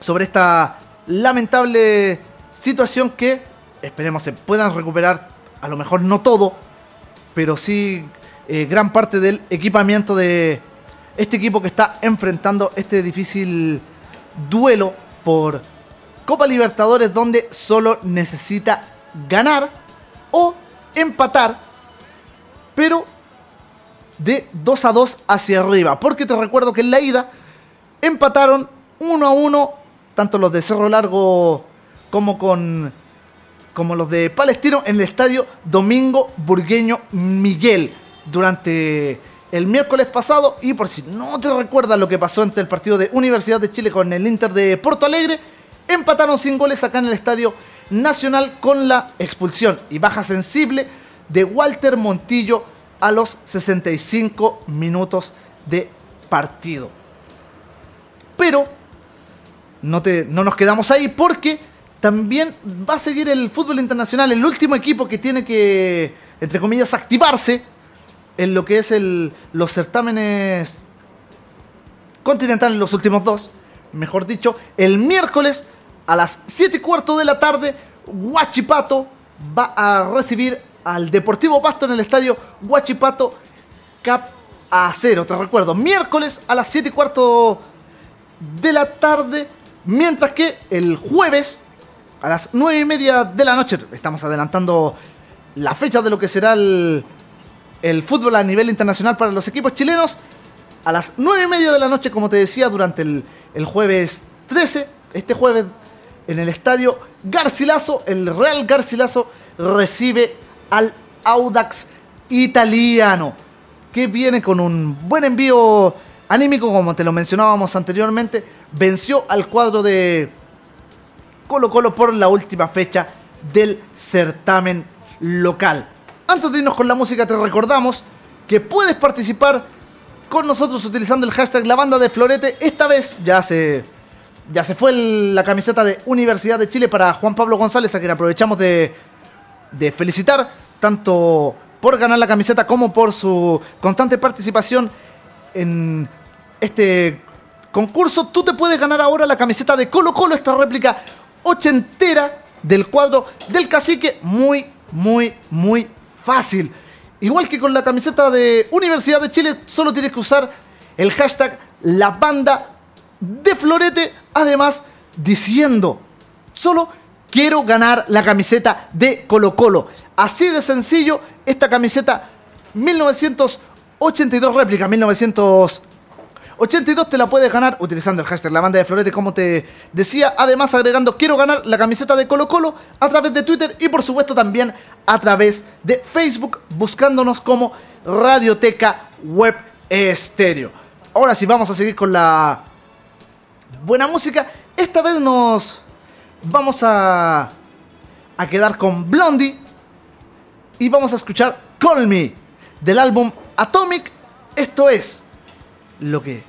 sobre esta lamentable situación que esperemos se puedan recuperar, a lo mejor no todo, pero sí eh, gran parte del equipamiento de este equipo que está enfrentando este difícil duelo por Copa Libertadores donde solo necesita ganar o empatar, pero de 2 a 2 hacia arriba. Porque te recuerdo que en la ida empataron 1 a 1, tanto los de Cerro Largo como con como los de Palestino en el estadio Domingo Burgueño Miguel durante el miércoles pasado. Y por si no te recuerdas lo que pasó entre el partido de Universidad de Chile con el Inter de Porto Alegre, empataron sin goles acá en el estadio Nacional con la expulsión y baja sensible de Walter Montillo a los 65 minutos de partido. Pero no, te, no nos quedamos ahí porque también va a seguir el fútbol internacional, el último equipo que tiene que, entre comillas, activarse en lo que es el, los certámenes continentales, los últimos dos, mejor dicho, el miércoles a las 7 y cuarto de la tarde, Huachipato va a recibir al Deportivo Pasto en el estadio Huachipato Cap a cero. Te recuerdo, miércoles a las 7 y cuarto de la tarde, Mientras que el jueves, a las 9 y media de la noche, estamos adelantando la fecha de lo que será el, el fútbol a nivel internacional para los equipos chilenos. A las 9 y media de la noche, como te decía, durante el, el jueves 13, este jueves en el estadio Garcilaso, el Real Garcilaso recibe al Audax italiano, que viene con un buen envío anímico, como te lo mencionábamos anteriormente, venció al cuadro de Colo Colo por la última fecha del certamen local. Antes de irnos con la música, te recordamos que puedes participar con nosotros utilizando el hashtag La Banda de Florete. Esta vez ya se, ya se fue la camiseta de Universidad de Chile para Juan Pablo González, a quien aprovechamos de, de felicitar, tanto por ganar la camiseta como por su constante participación en este concurso. Tú te puedes ganar ahora la camiseta de Colo Colo, esta réplica ochentera del cuadro del cacique. Muy, muy, muy fácil. Igual que con la camiseta de Universidad de Chile, solo tienes que usar el hashtag La Banda de Florete. Además, diciendo, solo quiero ganar la camiseta de Colo Colo. Así de sencillo, esta camiseta 1982 réplica, 1982 te la puedes ganar utilizando el hashtag La Banda de Florete, como te decía. Además, agregando quiero ganar la camiseta de Colo Colo a través de Twitter y por supuesto también a través de Facebook, buscándonos como Radioteca Web Estéreo. Ahora sí, vamos a seguir con la buena música. Esta vez nos vamos a, a quedar con Blondie y vamos a escuchar Call Me del álbum Atomic. Esto es lo que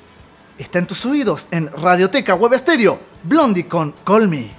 está en tus oídos en Radioteca Web Estéreo. Blondie con Call Me.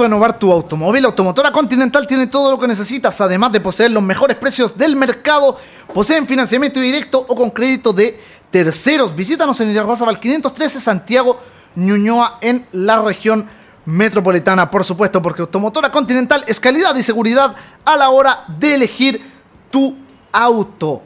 ¿Quieres renovar tu automóvil? Automotora Continental tiene todo lo que necesitas, además de poseer los mejores precios del mercado. Poseen financiamiento directo o con crédito de terceros. Visítanos en Irarrázaval 513 Santiago Ñuñoa en la región metropolitana, por supuesto, porque Automotora Continental es calidad y seguridad a la hora de elegir tu auto.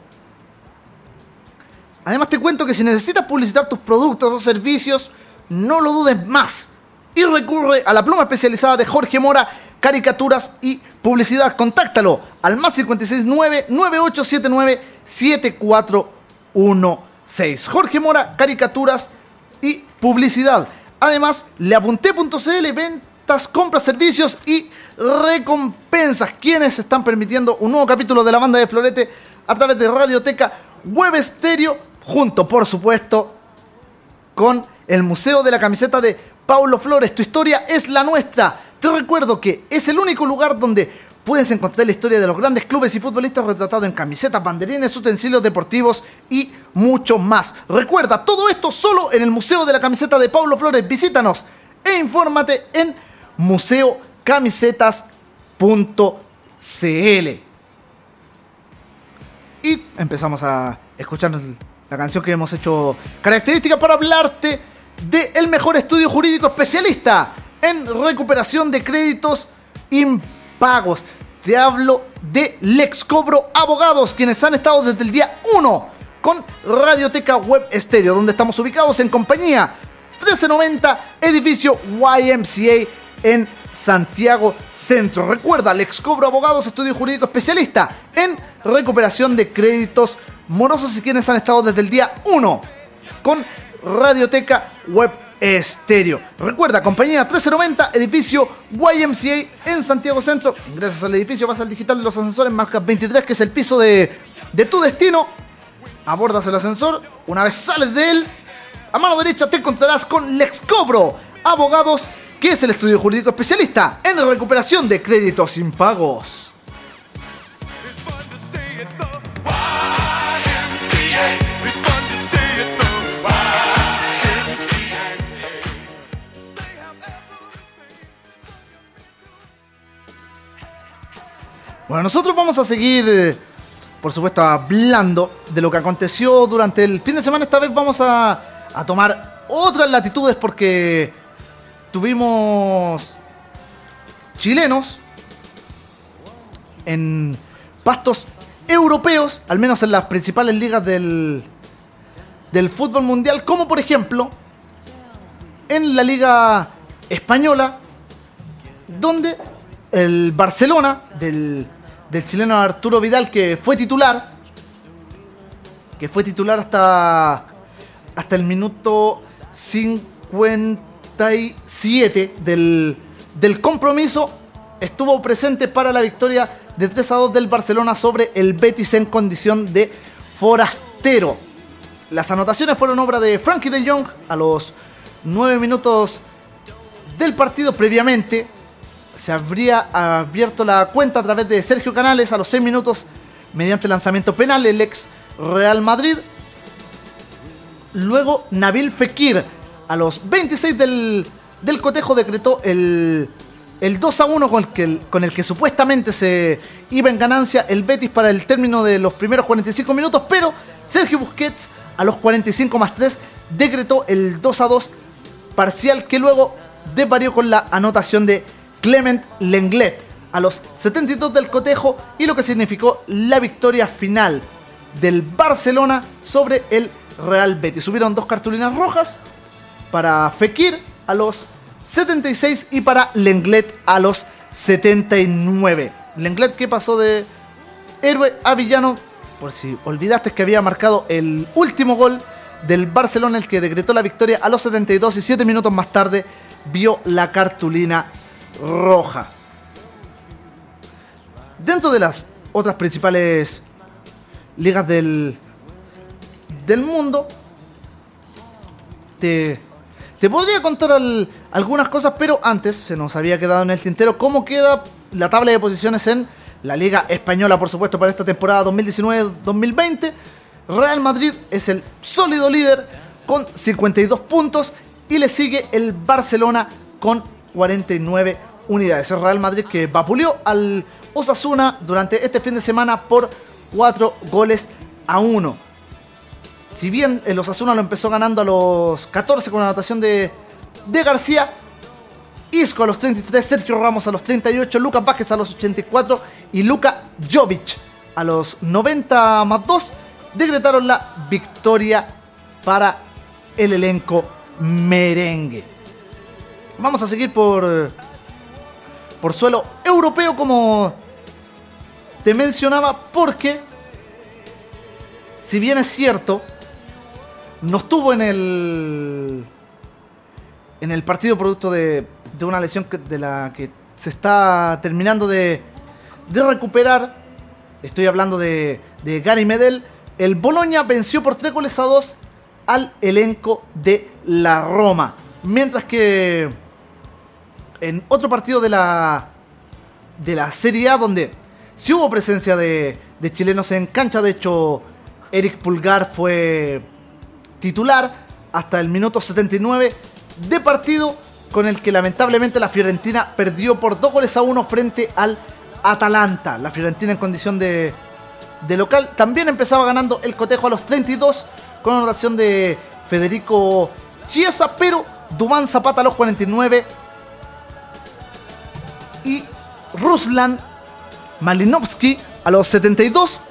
Además te cuento que si necesitas publicitar tus productos o servicios, no lo dudes más y recurre a la pluma especializada de Jorge Mora, caricaturas y publicidad. Contáctalo al más 569-9879-7416. Jorge Mora, caricaturas y publicidad. Además, leapunté.cl, ventas, compras, servicios y recompensas. Quienes están permitiendo un nuevo capítulo de la banda de Florete a través de Radioteca Web Estéreo, junto, por supuesto, con el Museo de la Camiseta de Paulo Flores. Tu historia es la nuestra. Te recuerdo que es el único lugar donde puedes encontrar la historia de los grandes clubes y futbolistas retratados en camisetas, banderines, utensilios deportivos y mucho más. Recuerda, todo esto solo en el Museo de la Camiseta de Paulo Flores. Visítanos e infórmate en museocamisetas.cl. Y empezamos a escuchar la canción que hemos hecho característica para hablarte de el mejor estudio jurídico especialista en recuperación de créditos impagos. Te hablo de Lex Cobro Abogados, quienes han estado desde el día 1 con Radioteca Web Estéreo, donde estamos ubicados en compañía 1390, edificio YMCA en Santiago Centro. Recuerda, Lex Cobro Abogados, estudio jurídico especialista en recuperación de créditos morosos y quienes han estado desde el día 1 con Radioteca Web Estéreo. Recuerda, compañía 1390, edificio YMCA en Santiago Centro. Ingresas al edificio, vas al digital de los ascensores, marcas 23, que es el piso de, de tu destino. Abordas el ascensor, una vez sales de él, a mano derecha te encontrarás con Lex Cobro, abogados, que es el estudio jurídico especialista en recuperación de créditos impagos. YMCA. Bueno, nosotros vamos a seguir, eh, por supuesto, hablando de lo que aconteció durante el fin de semana. Esta vez vamos a, a tomar otras latitudes porque tuvimos chilenos en pastos europeos, al menos en las principales ligas del, del fútbol mundial, como por ejemplo en la liga española, donde el Barcelona del, del chileno Arturo Vidal, que fue titular, que fue titular hasta, hasta el minuto 57 del, del compromiso, estuvo presente para la victoria de 3 a 2 del Barcelona sobre el Betis en condición de forastero. Las anotaciones fueron obra de Frankie de Jong a los 9 minutos del partido previamente. Se habría abierto la cuenta a través de Sergio Canales a los 6 minutos mediante lanzamiento penal, el ex Real Madrid. Luego Nabil Fekir a los 26 del, del cotejo decretó el, el 2 a 1 con el, que, con el que supuestamente se iba en ganancia el Betis para el término de los primeros 45 minutos, pero Sergio Busquets a los 45 más 3 decretó el 2 a 2 parcial que luego desvarió con la anotación de Clement Lenglet a los 72 del cotejo y lo que significó la victoria final del Barcelona sobre el Real Betis. Subieron dos cartulinas rojas para Fekir a los 76 y para Lenglet a los 79. Lenglet que pasó de héroe a villano, por si olvidaste que había marcado el último gol del Barcelona, el que decretó la victoria a los 72 y 7 minutos más tarde vio la cartulina roja. Dentro de las otras principales ligas del, del mundo, te, te podría contar al- algunas cosas, pero antes se nos había quedado en el tintero cómo queda la tabla de posiciones en la Liga Española, por supuesto, para esta temporada 2019-2020. Real Madrid es el sólido líder con 52 puntos y le sigue el Barcelona con 49 unidades. El Real Madrid que vapuleó al Osasuna durante este fin de semana por 4 goles a 1. Si bien el Osasuna lo empezó ganando a los 14 con la anotación de, de García, Isco a los 33, Sergio Ramos a los 38, Lucas Vázquez a los 84 y Luka Jovic a los 90 más 2 decretaron la victoria para el elenco merengue. Vamos a seguir por, por suelo europeo como te mencionaba porque si bien es cierto no estuvo en el en el partido producto de, de una lesión que- de la que se está terminando de, de recuperar. Estoy hablando de, de Gary Medel. El Boloña venció por 3 goles a 2 al elenco de la Roma. Mientras que en otro partido de la, de la Serie A donde sí hubo presencia de, de chilenos en cancha. De hecho, Eric Pulgar fue titular hasta el minuto 79 de partido con el que lamentablemente la Fiorentina perdió por dos goles a uno frente al Atalanta. La Fiorentina en condición de, de local también empezaba ganando el cotejo a los 32 con anotación de Federico Chiesa, pero Dumán Zapata a los 49 y Ruslan Malinovsky a los 72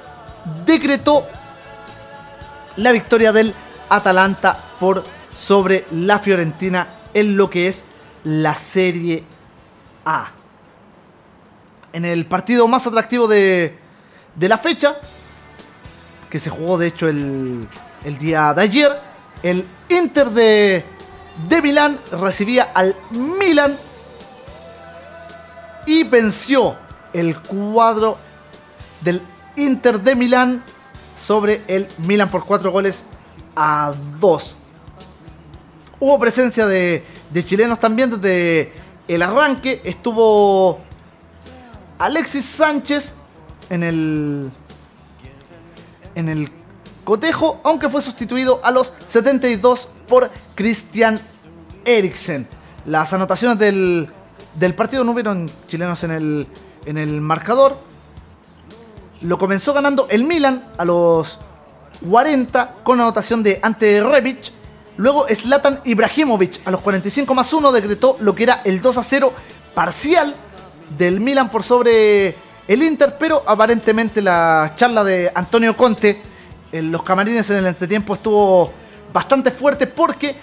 decretó la victoria del Atalanta por sobre la Fiorentina en lo que es la Serie A. En el partido más atractivo de, de la fecha, que se jugó de hecho el, el día de ayer, el Inter de, de Milán recibía al Milan y venció el cuadro del Inter de Milán sobre el Milan por 4 goles a 2. Hubo presencia de, de chilenos también desde el arranque. Estuvo Alexis Sánchez en el en el cotejo, aunque fue sustituido a los 72 por Christian Eriksen. Las anotaciones del, del partido no hubieron chilenos en el, en el marcador. Lo comenzó ganando el Milan a los 40 con anotación de Ante Rebic. Luego Zlatan Ibrahimovic a los 45 más 1 decretó lo que era el 2 a 0 parcial del Milan por sobre el Inter, pero aparentemente la charla de Antonio Conte en los camarines en el entretiempo estuvo bastante fuerte porque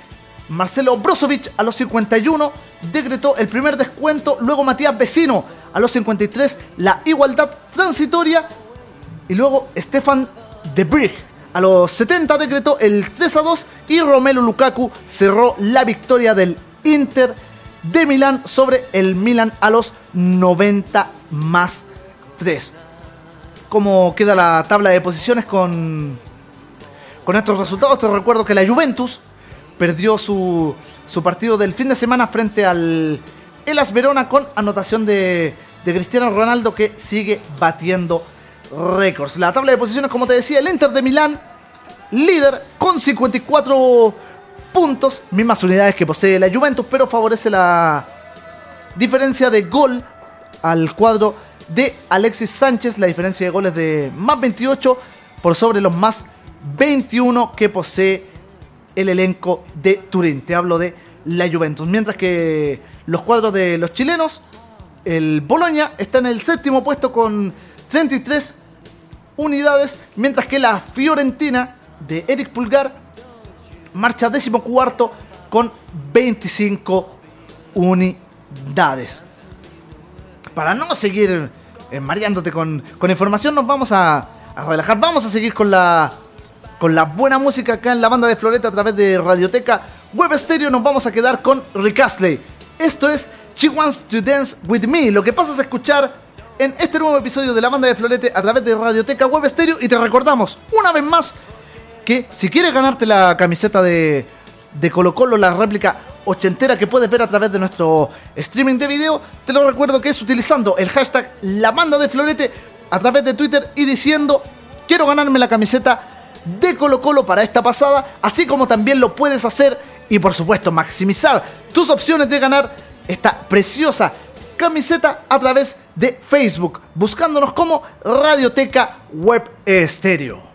Marcelo Brozovic a los 51 decretó el primer descuento, luego Matías Vecino a los 53 la igualdad transitoria y luego Stefan de Brig a los 70 decretó el 3 a 2 y Romelu Lukaku cerró la victoria del Inter de Milán sobre el Milan a los 90 más 3. ¿Cómo queda la tabla de posiciones con, con estos resultados? Te recuerdo que la Juventus perdió su, su partido del fin de semana frente al Elas Verona con anotación de, de Cristiano Ronaldo que sigue batiendo récords. La tabla de posiciones, como te decía, el Inter de Milán, líder con 54 puntos, mismas unidades que posee la Juventus, pero favorece la diferencia de gol al cuadro de Alexis Sánchez, la diferencia de goles de más 28 por sobre los más 21 que posee el elenco de Turín. Te hablo de la Juventus. Mientras que los cuadros de los chilenos, el Boloña está en el séptimo puesto con 33 unidades, mientras que la Fiorentina de Eric Pulgar marcha décimo cuarto con 25 unidades. Para no seguir mareándote con, con información, nos vamos a, a relajar. Vamos a seguir con la, con la buena música acá en la banda de Floreta a través de Radioteca Web Stereo. Nos vamos a quedar con Rick Astley. Esto es She Wants to Dance With Me. Lo que pasa es escuchar en este nuevo episodio de la banda de Florete a través de Radioteca Web Stereo. Y te recordamos una vez más que si quieres ganarte la camiseta de, de Colo Colo, la réplica ochentera que puedes ver a través de nuestro streaming de video, te lo recuerdo que es utilizando el hashtag La Banda de Florete a través de Twitter y diciendo quiero ganarme la camiseta de Colo Colo para esta pasada, así como también lo puedes hacer y por supuesto maximizar tus opciones de ganar esta preciosa camiseta a través de Facebook, buscándonos como Radioteca Web Estéreo.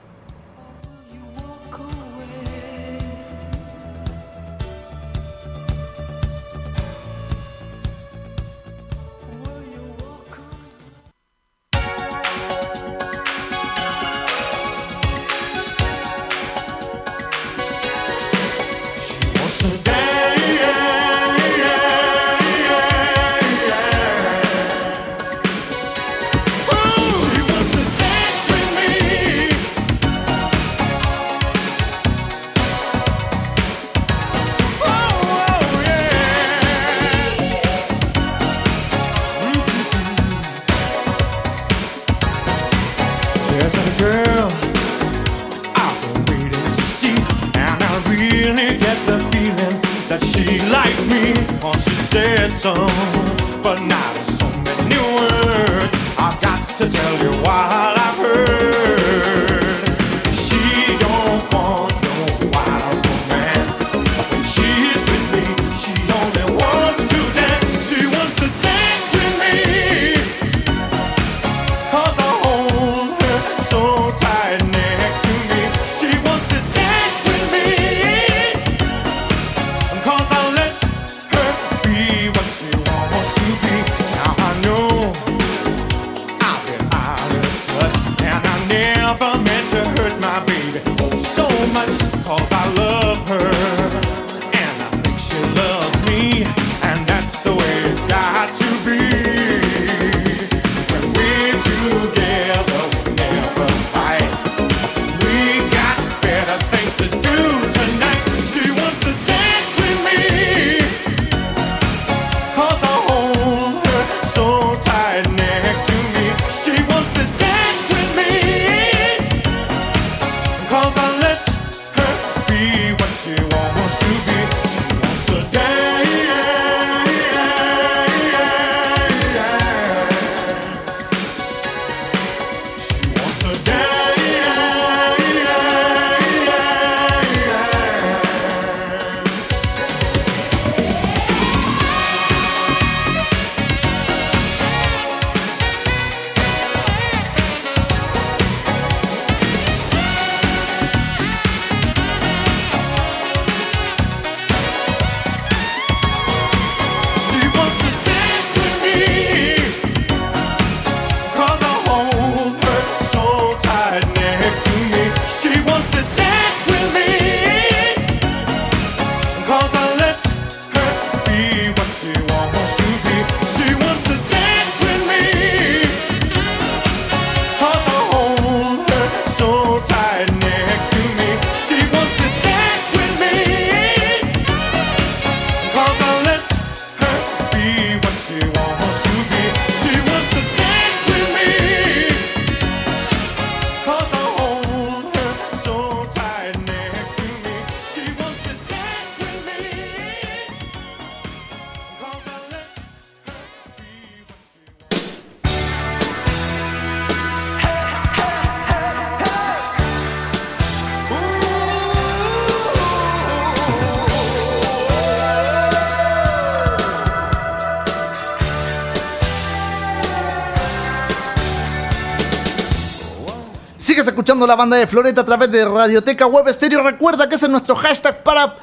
la banda de Floreta a través de Radioteca Web Stereo Recuerda que ese es nuestro hashtag para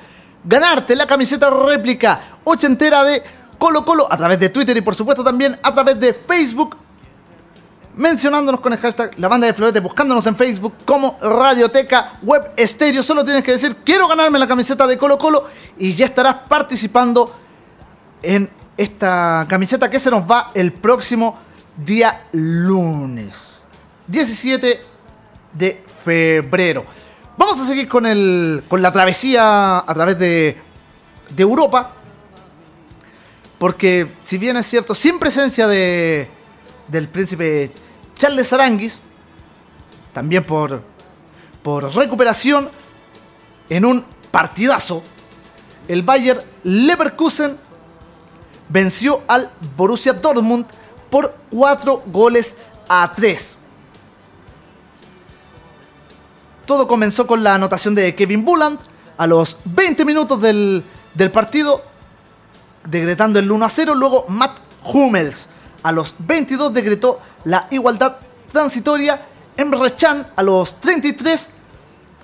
ganarte la camiseta réplica ochentera de Colo Colo a través de Twitter y por supuesto también a través de Facebook. Mencionándonos con el hashtag La Banda de Florete, buscándonos en Facebook como Radioteca Web Stereo Solo tienes que decir quiero ganarme la camiseta de Colo Colo y ya estarás participando en esta camiseta que se nos va el próximo día lunes. 17 de febrero. Vamos a seguir con, el, con la travesía a través de, de Europa. Porque si bien es cierto, sin presencia de, del príncipe Charles Aranguis, también por, por recuperación, en un partidazo, el Bayer Leverkusen venció al Borussia Dortmund por 4 goles a 3. Todo comenzó con la anotación de Kevin Bulland a los 20 minutos del, partido, decretando el 1 a 0. Luego Matt Hummels a los 22 decretó la igualdad transitoria. Emre Can a los 33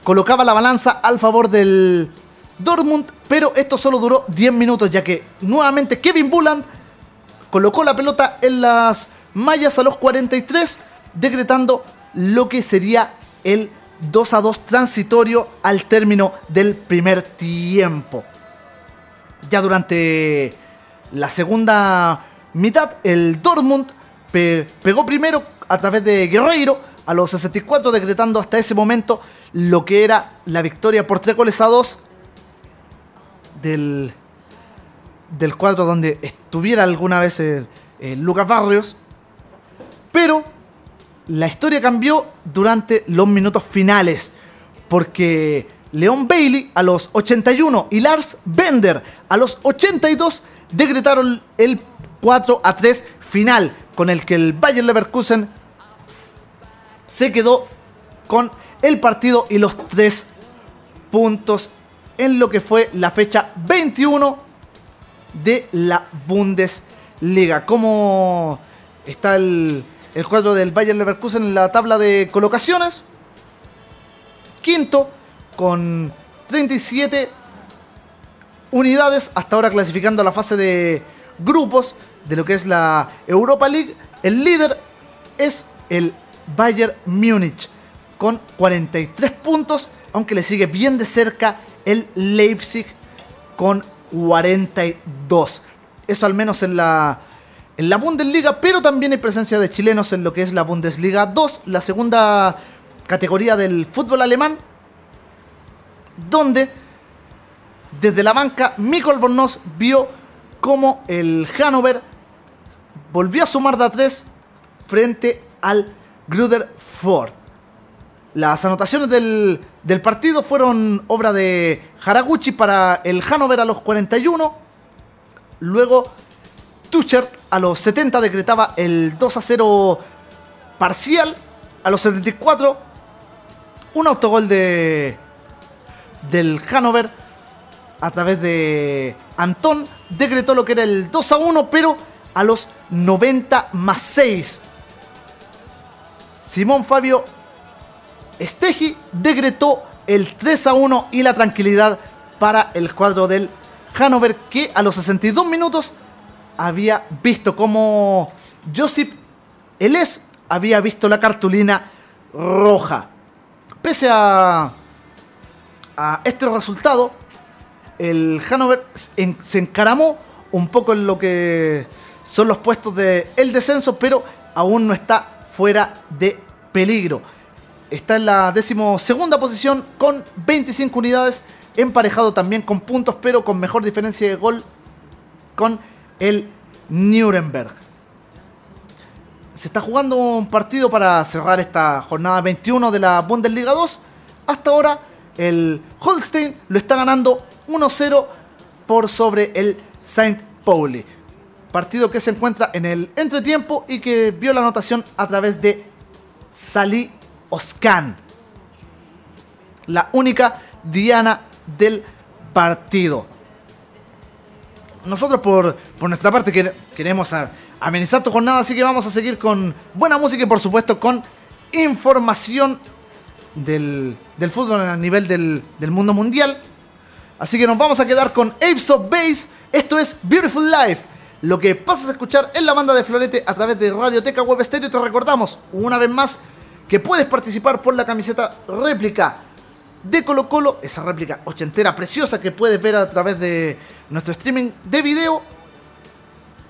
colocaba la balanza al favor del Dortmund, pero esto solo duró 10 minutos ya que nuevamente Kevin Bulland colocó la pelota en las mallas a los 43 decretando lo que sería el 2 a 2 transitorio al término del primer tiempo. Ya durante la segunda mitad, el Dortmund pe- pegó primero a través de Guerreiro a los 64, decretando hasta ese momento lo que era la victoria por 3 goles a 2 del, del cuadro donde estuviera alguna vez Lucas Barrios. Pero la historia cambió durante los minutos finales. Porque Leon Bailey a los 81 y Lars Bender a los 82 decretaron el 4 a 3 final. Con el que el Bayer Leverkusen se quedó con el partido y los 3 puntos en lo que fue la fecha 21 de la Bundesliga. ¿Cómo está el, el cuadro del Bayern Leverkusen en la tabla de colocaciones? Quinto, con 37 unidades, hasta ahora clasificando a la fase de grupos de lo que es la Europa League. El líder es el Bayern Múnich con 43 puntos, aunque le sigue bien de cerca el Leipzig con 42. Eso al menos en la, en la Bundesliga, pero también hay presencia de chilenos en lo que es la Bundesliga 2, la segunda categoría del fútbol alemán, donde desde la banca Mikol Bornos vio como el Hannover volvió a sumar de a 3 frente al Gruder Ford. Las anotaciones del, del partido fueron obra de Haraguchi para el Hannover a los 41. Luego Tuchert a los 70 decretaba el 2 a 0 parcial. A los 74 un autogol de del Hannover a través de Antón decretó lo que era el 2 a 1, pero a los 90 más 6. Simón Fabio Stegi decretó el 3 a 1 y la tranquilidad para el cuadro del Hannover que a los 62 minutos había visto como Josip Eles había visto la cartulina roja. Pese a, a este resultado, el Hannover en- se encaramó un poco en lo que son los puestos de el descenso, pero aún no está fuera de peligro. Está en la decimosegunda posición con 25 unidades, emparejado también con puntos, pero con mejor diferencia de gol con el Nuremberg. Se está jugando un partido para cerrar esta jornada 21 de la Bundesliga 2. Hasta ahora el Holstein lo está ganando 1-0 por sobre el Saint Pauli. Partido que se encuentra en el entretiempo y que vio la anotación a través de Salí Oscan. La única diana del partido. Nosotros por, por nuestra parte quer- queremos amenizar tu jornada, así que vamos a seguir con buena música y por supuesto con información del, del fútbol a nivel del, del mundo mundial. Así que nos vamos a quedar con Apes of Base. Esto es Beautiful Life. Lo que pasas a escuchar en la banda de Florete a través de Radioteca Web Stereo. Te recordamos una vez más que puedes participar por la camiseta réplica de Colo Colo. Esa réplica ochentera preciosa que puedes ver a través de nuestro streaming de video.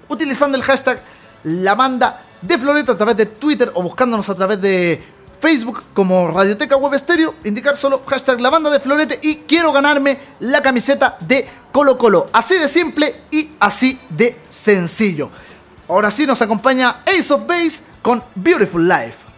Utilizando el hashtag la banda de Florete a través de Twitter o buscándonos a través de Facebook como Radioteca Web Stereo, indicar solo hashtag la banda de Florete y quiero ganarme la camiseta de Colo Colo. Así de simple y así de sencillo. Ahora sí nos acompaña Ace of Base con Beautiful Life.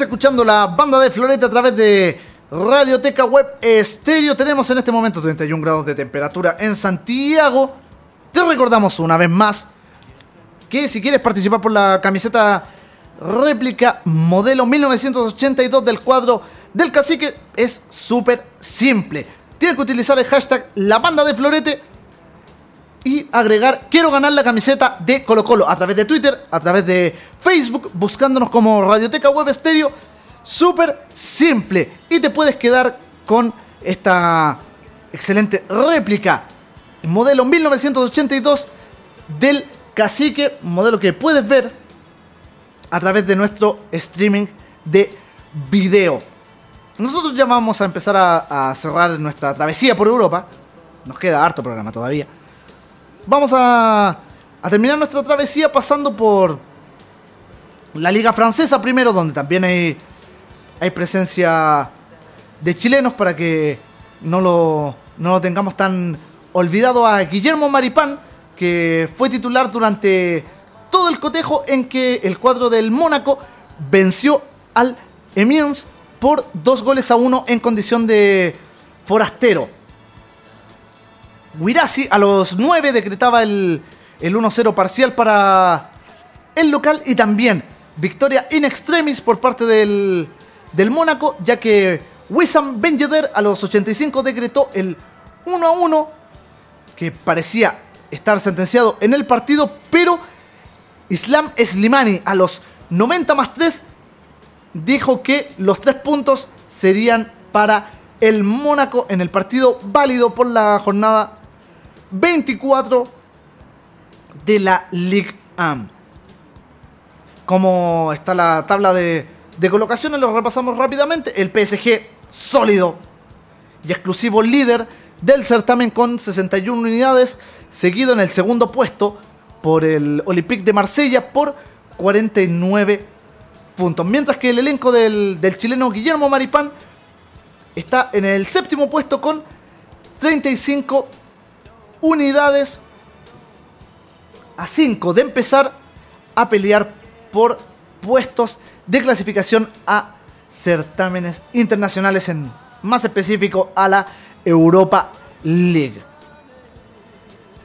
Escuchando la banda de Floreta a través de Radioteca Web Estéreo. Tenemos en este momento 31 grados de temperatura en Santiago. Te recordamos una vez más que si quieres participar por la camiseta réplica modelo 1982 del cuadro del cacique es súper simple. Tienes que utilizar el hashtag la banda de Florete y agregar quiero ganar la camiseta de Colo Colo a través de Twitter, a través de Facebook, buscándonos como Radioteca Web Estéreo. Súper simple. Y te puedes quedar con esta excelente réplica. Modelo 1982 del cacique. Modelo que puedes ver a través de nuestro streaming de video. Nosotros ya vamos a empezar a, a cerrar nuestra travesía por Europa. Nos queda harto programa todavía vamos a, terminar nuestra travesía pasando por la liga francesa primero, donde también hay, hay presencia de chilenos para que no lo, no lo tengamos tan olvidado a Guillermo Maripán, que fue titular durante todo el cotejo en que el cuadro del Mónaco venció al Emiens por dos goles a uno en condición de forastero. Wirasi a los 9 decretaba el, el 1-0 parcial para el local y también victoria in extremis por parte del, del Mónaco, ya que Wissam Ben Yedder a los 85 decretó el 1-1 que parecía estar sentenciado en el partido, pero Islam Slimani a los 90 más 3 dijo que los tres puntos serían para el Mónaco en el partido válido por la jornada 24 de la Ligue 1. Como está la tabla de, de colocaciones, lo repasamos rápidamente. El PSG sólido y exclusivo líder del certamen con 61 unidades, seguido en el segundo puesto por el Olympique de Marsella por 49 puntos. Mientras que el elenco del, del chileno Guillermo Maripán está en el séptimo puesto con 35 unidades a 5 de empezar a pelear por puestos de clasificación a certámenes internacionales, en más específico a la Europa League.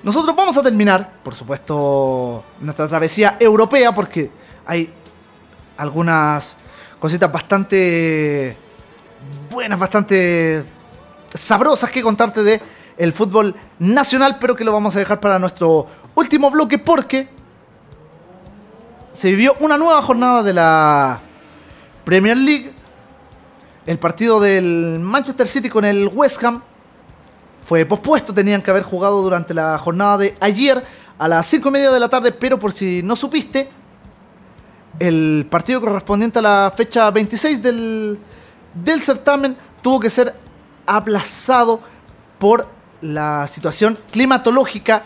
Nosotros vamos a terminar, por supuesto, nuestra travesía europea porque hay algunas cositas bastante buenas, bastante sabrosas que contarte de el fútbol nacional, pero que lo vamos a dejar para nuestro último bloque porque se vivió una nueva jornada de la Premier League. El partido del Manchester City con el West Ham fue pospuesto, tenían que haber jugado durante la jornada de ayer a las 5 y media de la tarde, pero por si no supiste, el partido correspondiente a la fecha 26 del, del certamen tuvo que ser aplazado por la situación climatológica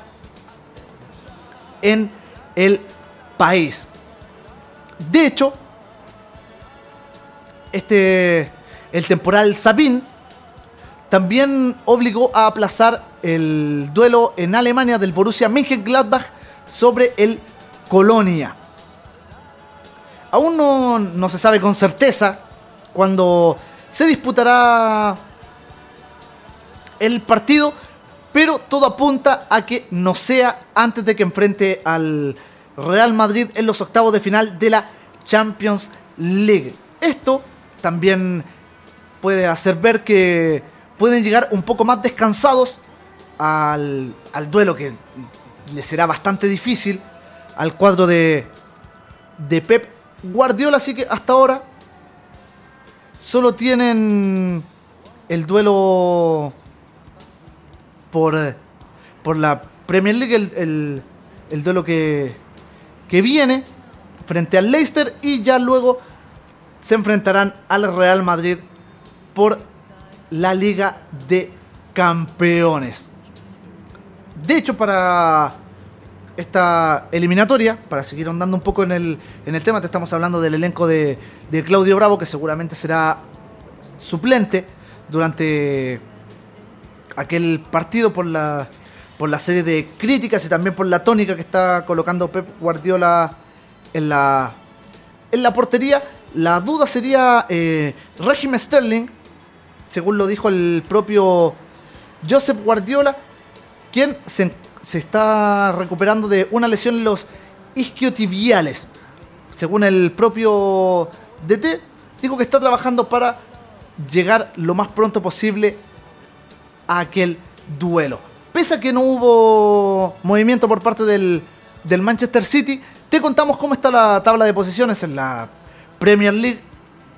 en el país. De hecho, este el temporal Sabine también obligó a aplazar el duelo en Alemania del Borussia Mönchengladbach sobre el Colonia. Aún no, no se sabe con certeza cuándo se disputará el partido, pero todo apunta a que no sea antes de que enfrente al Real Madrid en los octavos de final de la Champions League. Esto también puede hacer ver que pueden llegar un poco más descansados al, al duelo que le será bastante difícil al cuadro de, de Pep Guardiola. Así que hasta ahora solo tienen el duelo por, eh, por la Premier League, el, el- el duelo que, que viene frente al Leicester y ya luego se enfrentarán al Real Madrid por la Liga de Campeones. De hecho, para esta eliminatoria, para seguir ahondando un poco en el, en el tema, te estamos hablando del elenco de, de Claudio Bravo, que seguramente será suplente durante aquel partido por la, por la serie de críticas y también por la tónica que está colocando Pep Guardiola en la, en la portería. La duda sería eh, Raheem Sterling, según lo dijo el propio Joseph Guardiola, quien se, se está recuperando de una lesión en los isquiotibiales. Según el propio DT, dijo que está trabajando para llegar lo más pronto posible a aquel duelo. Pese a que no hubo movimiento por parte del, del Manchester City, te contamos cómo está la tabla de posiciones en la Premier League.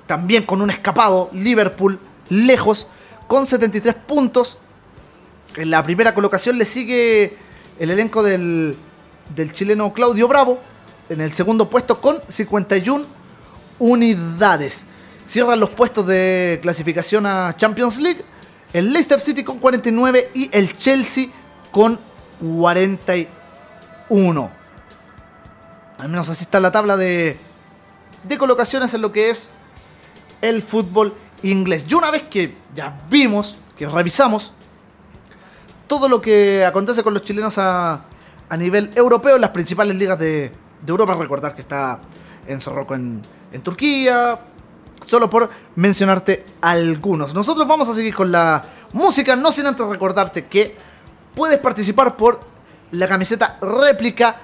También con un escapado, Liverpool lejos, con 73 puntos. En la primera colocación le sigue el elenco del, del chileno Claudio Bravo. En el segundo puesto con 51 unidades. Cierran los puestos de clasificación a Champions League. El Leicester City con 49 y el Chelsea con 41. Al menos así está la tabla de, de colocaciones en lo que es el fútbol inglés. Y una vez que ya vimos, que revisamos todo lo que acontece con los chilenos a, a nivel europeo en las principales ligas de, de Europa, recordar que está en Zorroco en, en Turquía, solo por mencionarte algunos. Nosotros vamos a seguir con la música, no sin antes recordarte que puedes participar por la camiseta réplica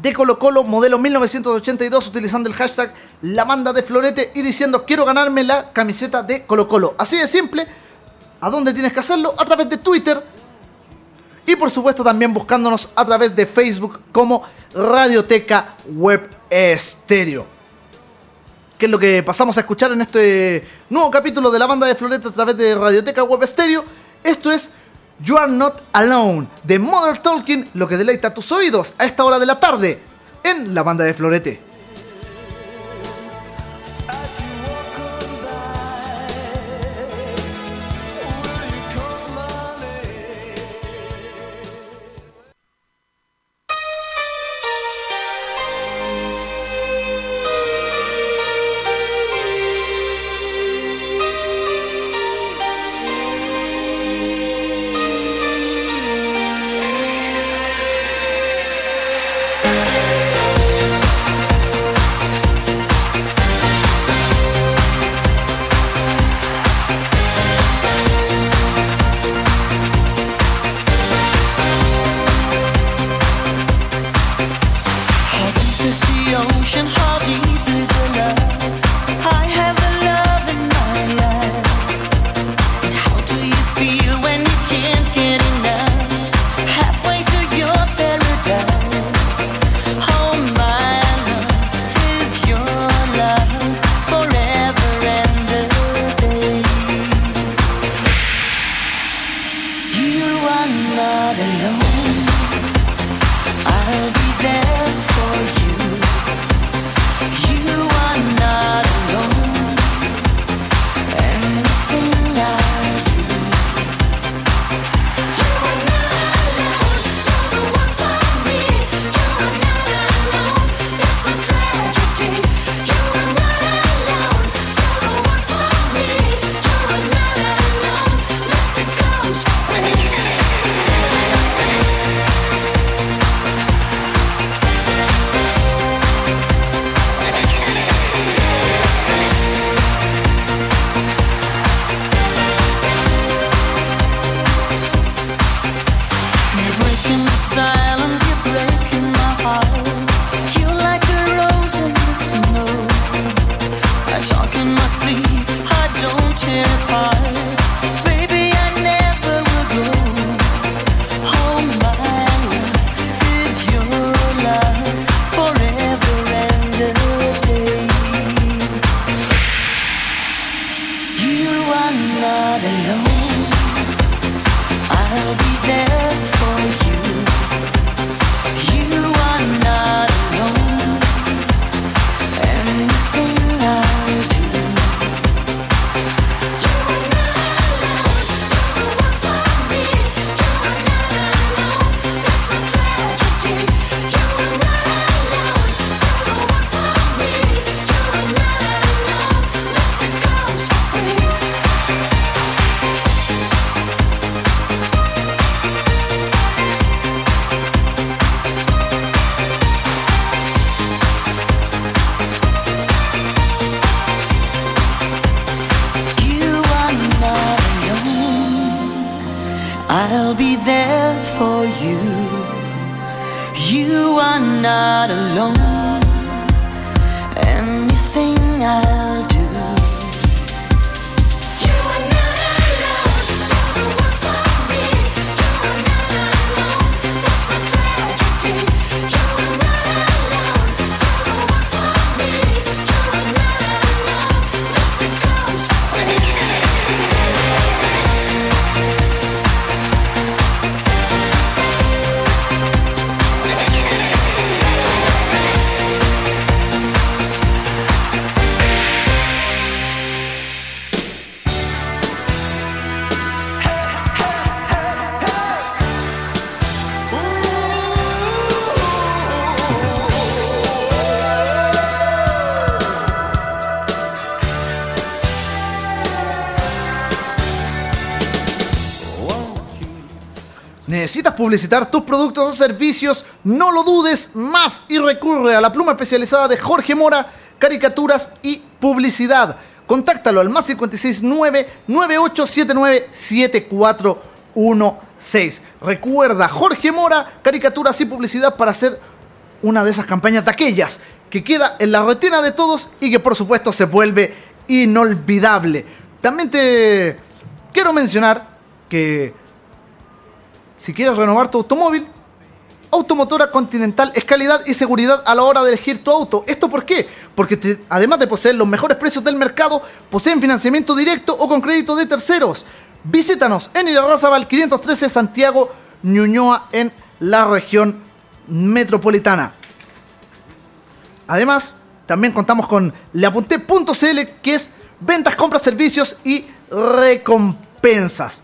de Colo Colo modelo 1982 utilizando el hashtag La Banda de Florete y diciendo quiero ganarme la camiseta de Colo Colo. Así de simple. ¿A dónde tienes que hacerlo? A través de Twitter. Y por supuesto también buscándonos a través de Facebook como Radioteca Web Estéreo. Que es lo que pasamos a escuchar en este nuevo capítulo de la banda de Florete a través de Radioteca Web Estéreo. Esto es You Are Not Alone de Mother Talking, lo que deleita tus oídos a esta hora de la tarde en la banda de Florete. Publicitar tus productos o servicios? No lo dudes más y recurre a la pluma especializada de Jorge Mora, caricaturas y publicidad. Contáctalo al más 569 9879 7416. Recuerda, Jorge Mora, caricaturas y publicidad para hacer una de esas campañas de aquellas que queda en la retina de todos y que por supuesto se vuelve inolvidable. También te quiero mencionar que si quieres renovar tu automóvil, Automotora Continental es calidad y seguridad a la hora de elegir tu auto. ¿Esto por qué? Porque además de poseer los mejores precios del mercado, poseen financiamiento directo o con crédito de terceros. Visítanos en Irarrázaval 513 Santiago, Ñuñoa en la región metropolitana. Además, también contamos con leapunté.cl que es ventas, compras, servicios y recompensas.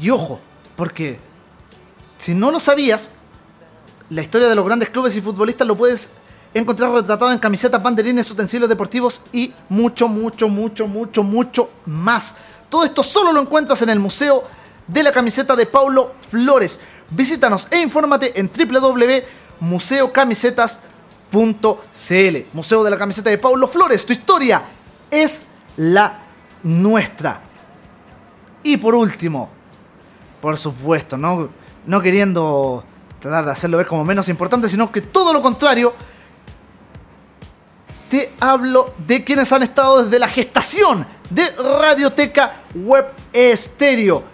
Y ojo, porque si no lo sabías, la historia de los grandes clubes y futbolistas lo puedes encontrar retratado en camisetas, banderines, utensilios deportivos y mucho, mucho, mucho, mucho, mucho más. Todo esto solo lo encuentras en el Museo de la Camiseta de Paulo Flores. Visítanos e infórmate en www.museocamisetas.cl. Museo de la Camiseta de Paulo Flores. Tu historia es la nuestra. Y por último, por supuesto, no, no queriendo tratar de hacerlo ver como menos importante, sino que todo lo contrario, te hablo de quienes han estado desde la gestación de Radioteca Web Estéreo.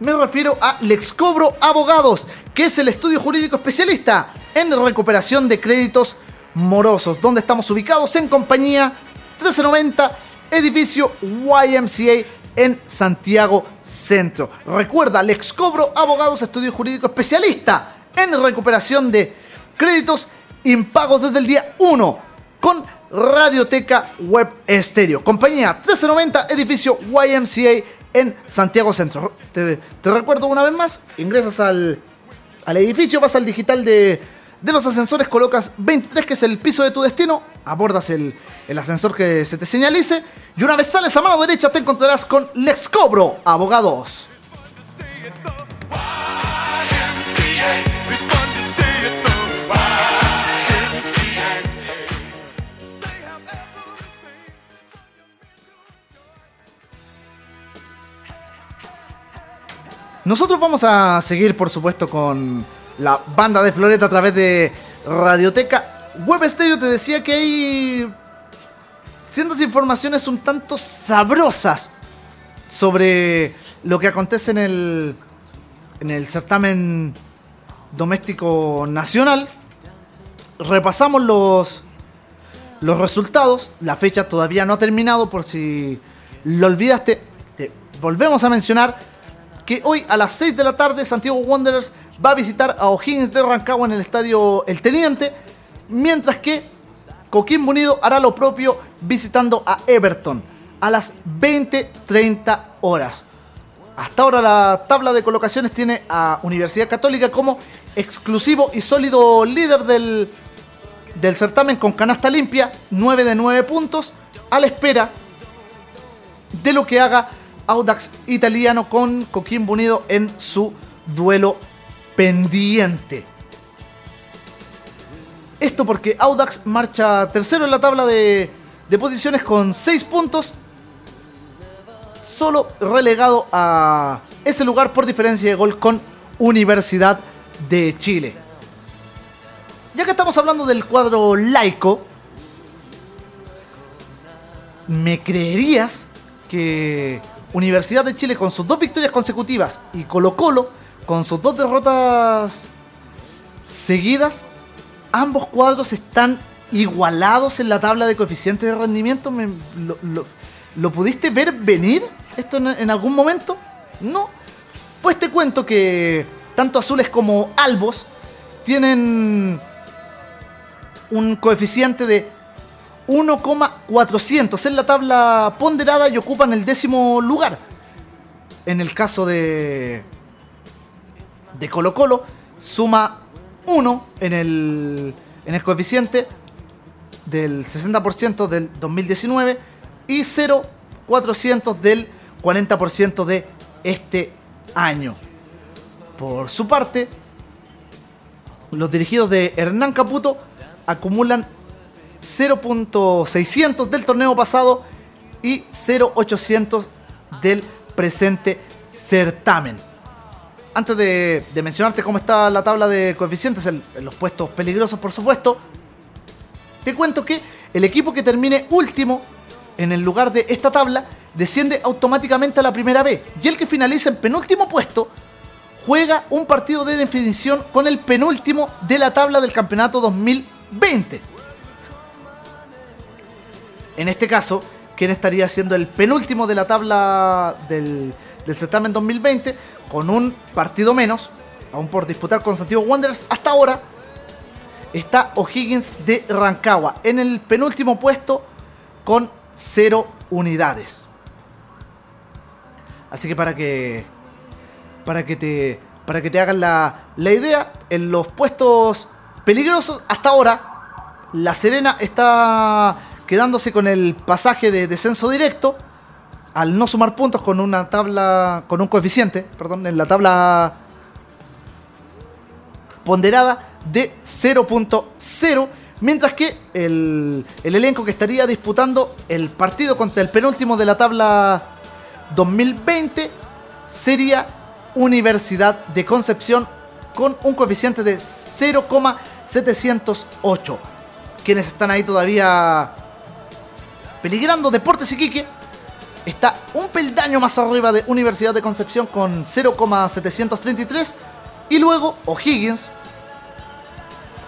Me refiero a Lexcobro Abogados, que es el estudio jurídico especialista en recuperación de créditos morosos, donde estamos ubicados en compañía 1390, edificio YMCA en Santiago Centro. Recuerda, Lexcobro Abogados, estudio jurídico especialista en recuperación de créditos impagos desde el día 1 con Radioteca Web Estéreo. Compañía 1390, edificio YMCA en Santiago Centro. Te, te recuerdo una vez más, ingresas al, al edificio, vas al digital de, de los ascensores, colocas 23, que es el piso de tu destino, abordas el, el ascensor que se te señalice y una vez sales a mano derecha te encontrarás con Lex Cobro, abogados. Nosotros vamos a seguir, por supuesto, con la banda de Floreta a través de Radioteca. Web te decía que hay ciertas informaciones un tanto sabrosas sobre lo que acontece en el, en el certamen doméstico nacional. Repasamos los, los resultados. La fecha todavía no ha terminado por si lo olvidaste. Te volvemos a mencionar que hoy a las 6 de la tarde Santiago Wanderers va a visitar a O'Higgins de Rancagua en el estadio El Teniente, mientras que Coquimbo Unido hará lo propio visitando a Everton a las 20.30 horas. Hasta ahora la tabla de colocaciones tiene a Universidad Católica como exclusivo y sólido líder del, del certamen con canasta limpia, 9 de 9 puntos, a la espera de lo que haga Audax Italiano con Coquimbo Unido en su duelo pendiente. Esto porque Audax marcha tercero en la tabla de, posiciones con 6 puntos, solo relegado a ese lugar por diferencia de gol con Universidad de Chile. Ya que estamos hablando del cuadro laico, ¿me creerías que Universidad de Chile con sus dos victorias consecutivas y Colo Colo con sus dos derrotas seguidas, ambos cuadros están igualados en la tabla de coeficientes de rendimiento? ¿Me- lo, lo- lo pudiste ver venir esto en, en algún momento? No. Pues te cuento que tanto azules como albos tienen un coeficiente de 1,400 en la tabla ponderada y ocupan el décimo lugar. En el caso de de Colo Colo suma 1 en el, en el coeficiente del 60% del 2019 y 0,400 del 40% de este año. Por su parte, los dirigidos de Hernán Caputo acumulan 0.600 del torneo pasado y 0.800 del presente certamen. Antes de, mencionarte cómo está la tabla de coeficientes en, los puestos peligrosos, por supuesto, te cuento que el equipo que termine último en el lugar de esta tabla desciende automáticamente a la primera B. Y el que finaliza en penúltimo puesto juega un partido de definición con el penúltimo de la tabla del campeonato 2020. En este caso, quien estaría siendo el penúltimo de la tabla del, del certamen 2020, con un partido menos, aún por disputar con Santiago Wanderers, hasta ahora está O'Higgins de Rancagua en el penúltimo puesto con 0 unidades. Así que para que para que te para que te hagan la, la idea en los puestos peligrosos hasta ahora La Serena está quedándose con el pasaje de descenso directo al no sumar puntos con una tabla con un coeficiente, perdón, en la tabla ponderada de 0.0, mientras que el, el elenco que estaría disputando el partido contra el penúltimo de la tabla 2020 sería Universidad de Concepción con un coeficiente de 0,708. Quienes están ahí todavía peligrando, Deportes Iquique está un peldaño más arriba de Universidad de Concepción con 0,733 y luego O'Higgins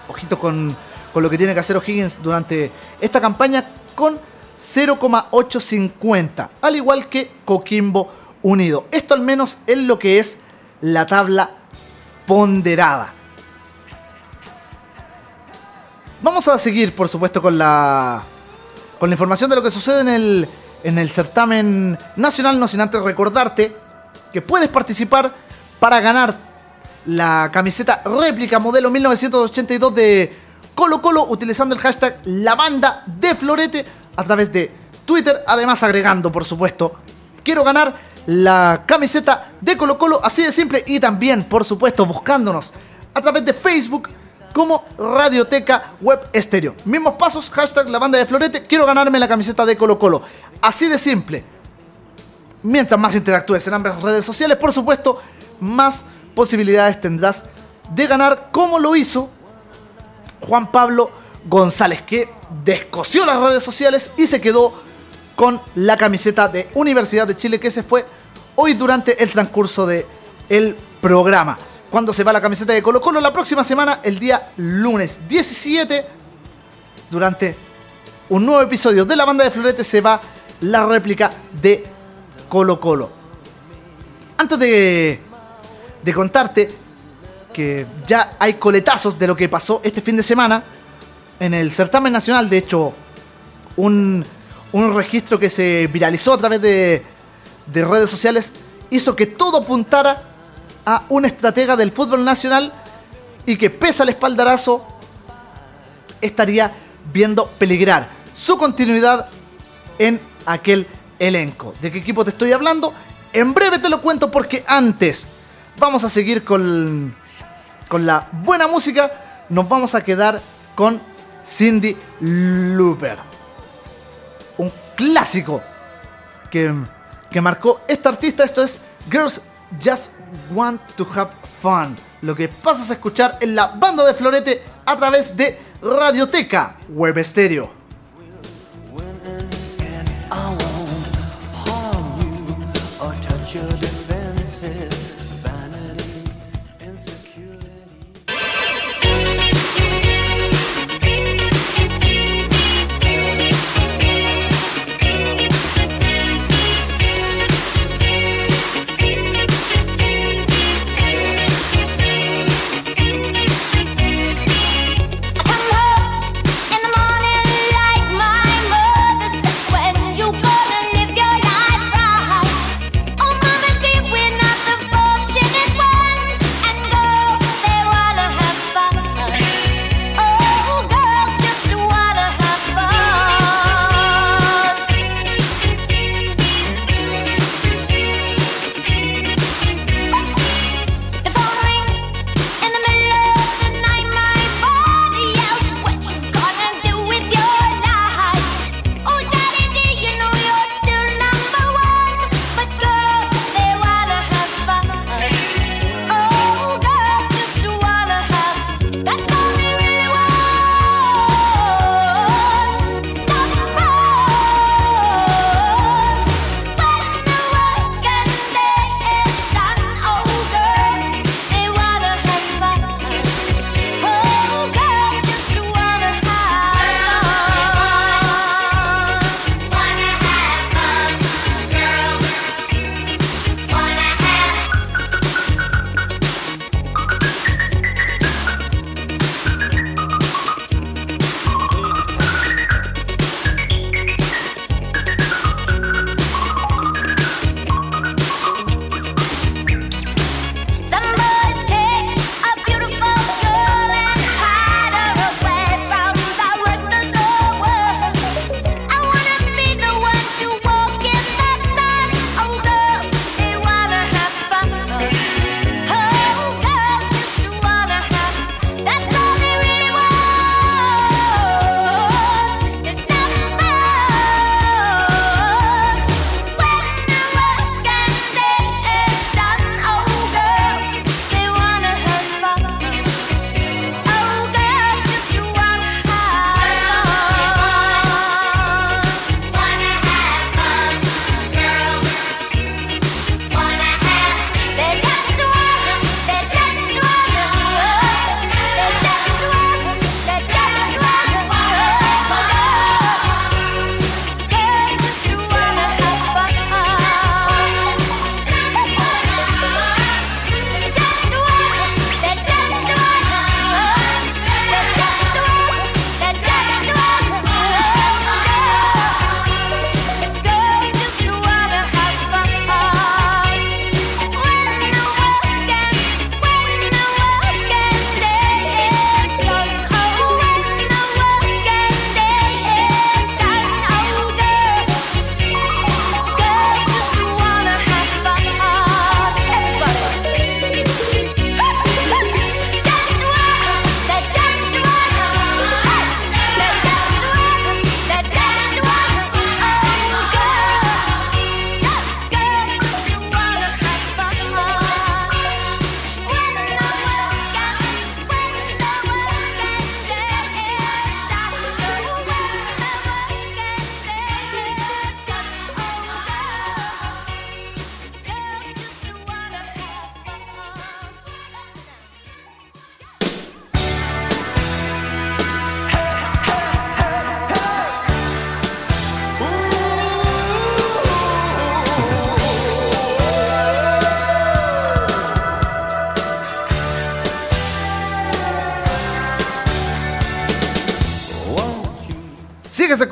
ojito con, con lo que tiene que hacer O'Higgins durante esta campaña con 0,850, al igual que Coquimbo Unido. Esto al menos es lo que es la tabla ponderada. Vamos a seguir, por supuesto, con la, con la información de lo que sucede en el, en el certamen nacional, no sin antes recordarte que puedes participar para ganar la camiseta réplica modelo 1982 de Colo Colo utilizando el hashtag la banda de Florete a través de Twitter, además agregando por supuesto quiero ganar la camiseta de Colo Colo así de simple y también por supuesto buscándonos a través de Facebook como Radioteca Web Estéreo. Mismos pasos, hashtag la banda de Florete, quiero ganarme la camiseta de Colo Colo. Así de simple. Mientras más interactúes en ambas redes sociales, por supuesto, más posibilidades tendrás de ganar como lo hizo Juan Pablo González, que descosió las redes sociales y se quedó con la camiseta de Universidad de Chile que se fue hoy durante el transcurso de el programa. Cuando se va la camiseta de Colo Colo la próxima semana, el día lunes 17, durante un nuevo episodio de la banda de Florete se va la réplica de Colo Colo. Antes de, de contarte que ya hay coletazos de lo que pasó este fin de semana en el certamen nacional, de hecho, un, un registro que se viralizó a través de, de redes sociales hizo que todo apuntara a un estratega del fútbol nacional y que pese al espaldarazo estaría viendo peligrar su continuidad en aquel elenco. ¿De qué equipo te estoy hablando? En breve te lo cuento porque antes vamos a seguir con, con la buena música. Nos vamos a quedar con Cindy Looper. Un clásico que, que marcó esta artista. Esto es Girls Just Want to Have Fun. Lo que pasas a escuchar en la banda de Florete a través de Radioteca Web Stereo.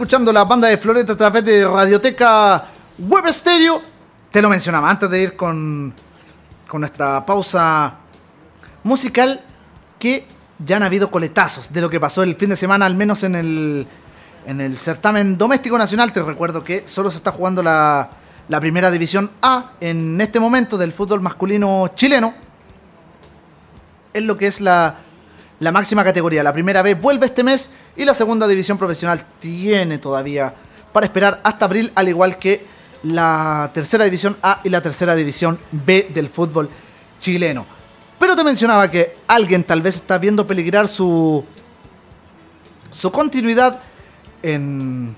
Escuchando la banda de Floreta a través de Radioteca Web Stereo. Te lo mencionaba antes de ir con, con nuestra pausa musical que ya han habido coletazos de lo que pasó el fin de semana, al menos en el, en el certamen doméstico nacional. Te recuerdo que solo se está jugando la, la primera división A en este momento del fútbol masculino chileno. Es lo que es la, la máxima categoría. La primera B vuelve este mes y la segunda división profesional tiene todavía para esperar hasta abril, al igual que la tercera división A y la tercera división B del fútbol chileno. Pero te mencionaba que alguien tal vez está viendo peligrar su, su continuidad en,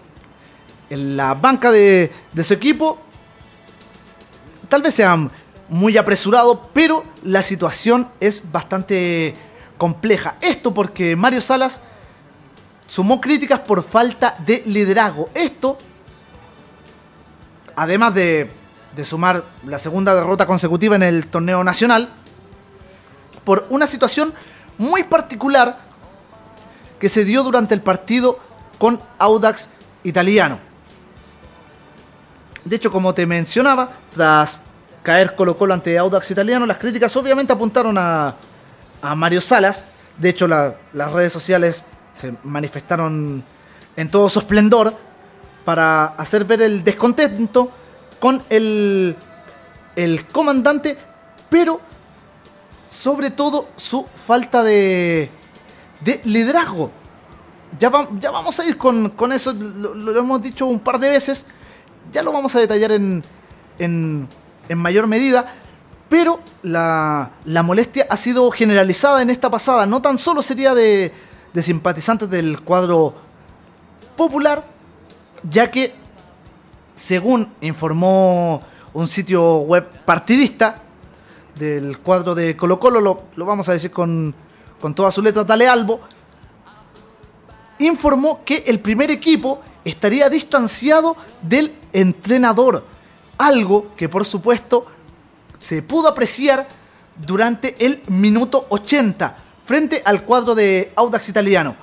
en la banca de, de su equipo. Tal vez sea muy apresurado, pero la situación es bastante compleja. Esto porque Mario Salas sumó críticas por falta de liderazgo. Esto, además de, de sumar la segunda derrota consecutiva en el torneo nacional, por una situación muy particular que se dio durante el partido con Audax Italiano. De hecho, como te mencionaba, tras caer Colo Colo ante Audax Italiano, las críticas obviamente apuntaron a, a Mario Salas. De hecho, la- las redes sociales se manifestaron en todo su esplendor para hacer ver el descontento con el, el comandante, pero sobre todo su falta de, de liderazgo. Ya, va- ya vamos a ir con, con eso, lo, lo hemos dicho un par de veces, ya lo vamos a detallar en, en, en mayor medida, pero la, la molestia ha sido generalizada en esta pasada, no tan solo sería de, de simpatizantes del cuadro popular, ya que, según informó un sitio web partidista del cuadro de Colo Colo, lo, lo vamos a decir con, con todas sus letras, Dale Albo, informó que el primer equipo estaría distanciado del entrenador, algo que por supuesto se pudo apreciar durante el minuto 80 frente al cuadro de Audax Italiano.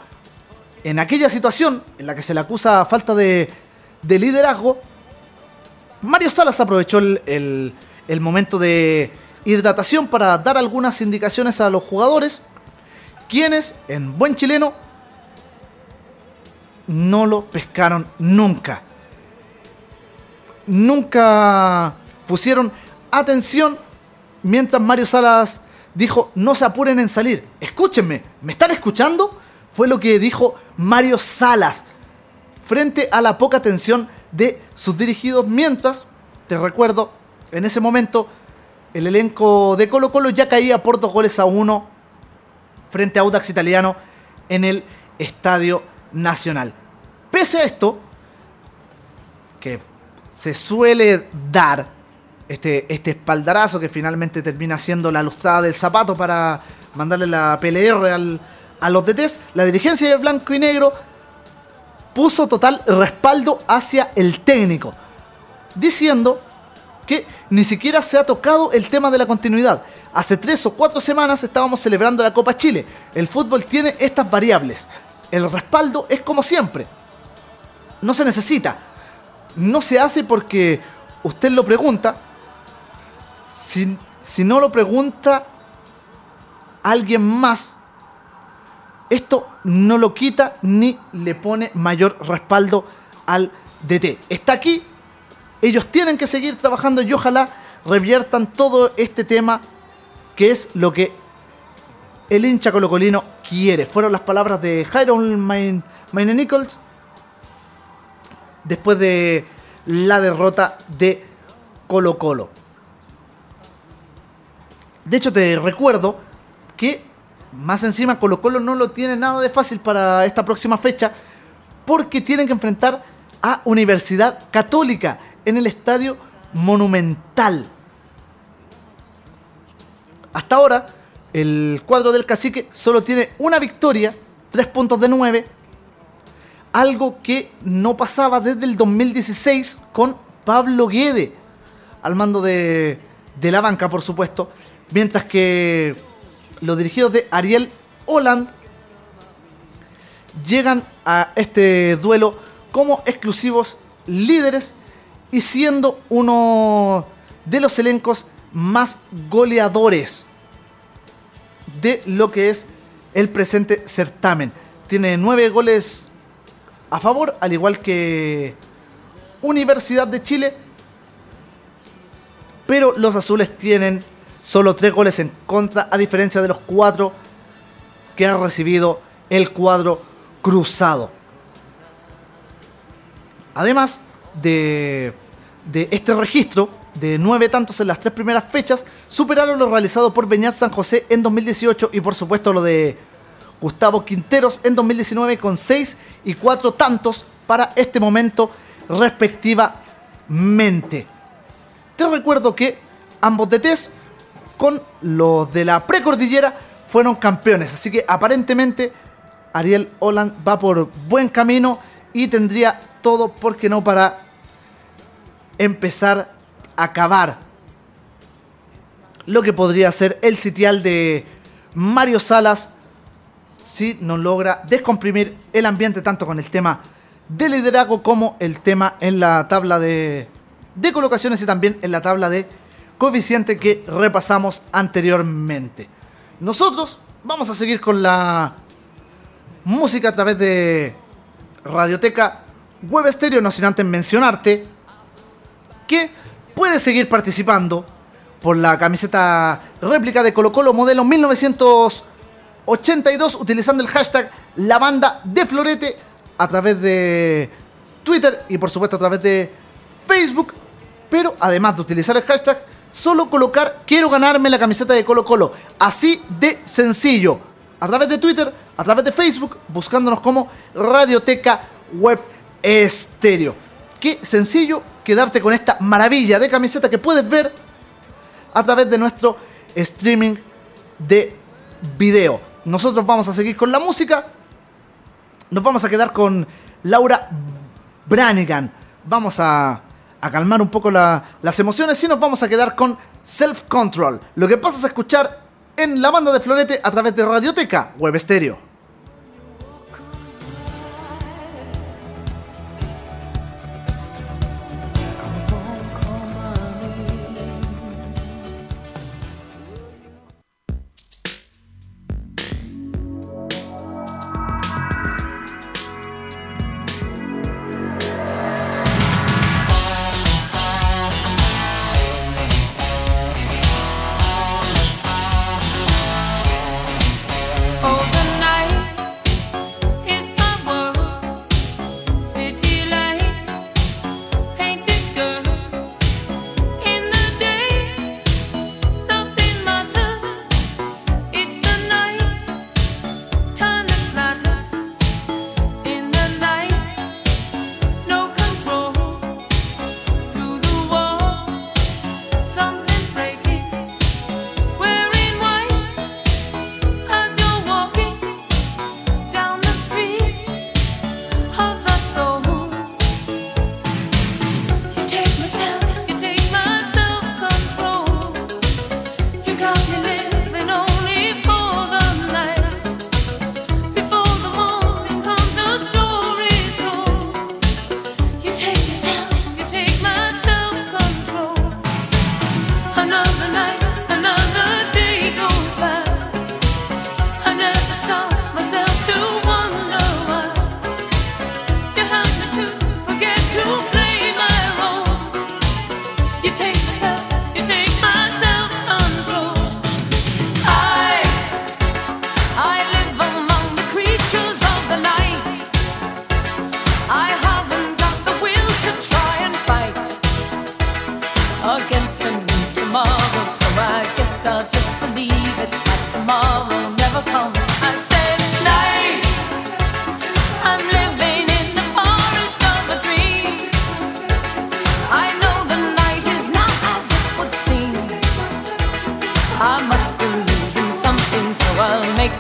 En aquella situación en la que se le acusa falta de, de liderazgo, Mario Salas aprovechó el, el- el momento de hidratación para dar algunas indicaciones a los jugadores, quienes, en buen chileno, no lo pescaron nunca. Nunca pusieron atención mientras Mario Salas dijo, no se apuren en salir. Escúchenme, ¿me están escuchando? Fue lo que dijo Mario Salas frente a la poca atención de sus dirigidos, mientras, te recuerdo, en ese momento el elenco de Colo Colo ya caía por dos goles a uno frente a Audax Italiano en el Estadio Nacional. Pese a esto, que se suele dar este, este espaldarazo que finalmente termina siendo la lustrada del zapato para mandarle la PLR al- a los DTs, la dirigencia de blanco y negro puso total respaldo hacia el técnico, diciendo que ni siquiera se ha tocado el tema de la continuidad. Hace tres o cuatro semanas estábamos celebrando la Copa Chile. El fútbol tiene estas variables. El respaldo es como siempre. No se necesita. No se hace porque usted lo pregunta. Si, si no lo pregunta alguien más, esto no lo quita ni le pone mayor respaldo al DT. Está aquí, ellos tienen que seguir trabajando y ojalá reviertan todo este tema que es lo que el hincha colocolino quiere. Fueron las palabras de Jairo Maine, Nichols después de la derrota de Colo Colo. De hecho, te recuerdo que más encima Colo Colo no lo tiene nada de fácil para esta próxima fecha porque tienen que enfrentar a Universidad Católica en el Estadio Monumental. Hasta ahora, el cuadro del cacique solo tiene una victoria, tres puntos de nueve, algo que no pasaba desde el 2016 con Pablo Guede al mando de la banca, por supuesto, mientras que los dirigidos de Ariel Holland llegan a este duelo como exclusivos líderes y siendo uno de los elencos más goleadores de lo que es el presente certamen. Tiene nueve goles a favor, al igual que Universidad de Chile. Pero los azules tienen solo tres goles en contra, a diferencia de los cuatro que ha recibido el cuadro cruzado. Además de, de este registro de nueve tantos en las tres primeras fechas, superaron lo realizado por Beñat San José en 2018 y por supuesto lo de Gustavo Quinteros en 2019 con seis y cuatro tantos para este momento respectivamente. Te recuerdo que ambos DTs con los de la precordillera fueron campeones, así que aparentemente Ariel Holland va por buen camino y tendría todo, ¿por qué no?, para empezar a acabar lo que podría ser el sitial de Mario Salas si no logra descomprimir el ambiente tanto con el tema de liderazgo como el tema en la tabla de, de colocaciones y también en la tabla de coeficiente que repasamos anteriormente. Nosotros vamos a seguir con la música a través de Radioteca Web Stereo, no sin antes mencionarte que puedes seguir participando por la camiseta réplica de Colo Colo modelo 1982 utilizando el hashtag la banda de Florete a través de Twitter y por supuesto a través de Facebook. Pero además de utilizar el hashtag, solo colocar quiero ganarme la camiseta de Colo Colo. Así de sencillo. A través de Twitter, a través de Facebook, buscándonos como Radioteca Web Estéreo. Qué sencillo quedarte con esta maravilla de camiseta que puedes ver a través de nuestro streaming de video. Nosotros vamos a seguir con la música. Nos vamos a quedar con Laura Branigan. Vamos a, a calmar un poco la- las emociones y nos vamos a quedar con Self Control. Lo que pasas a escuchar en la banda de Florete a través de Radioteca Web Estéreo.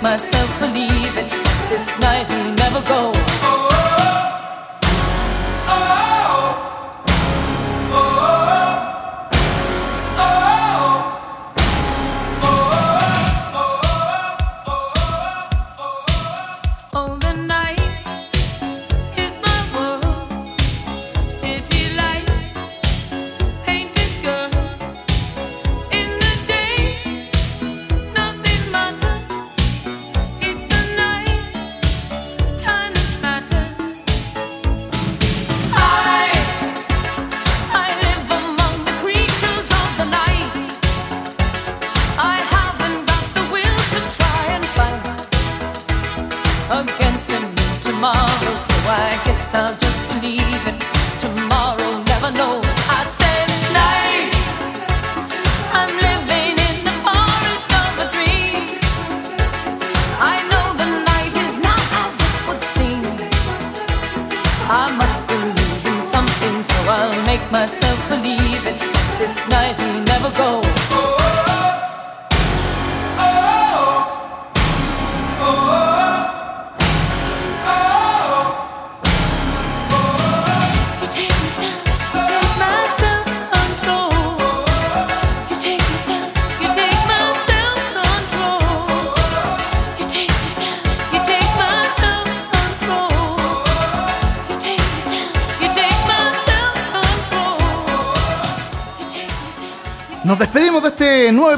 must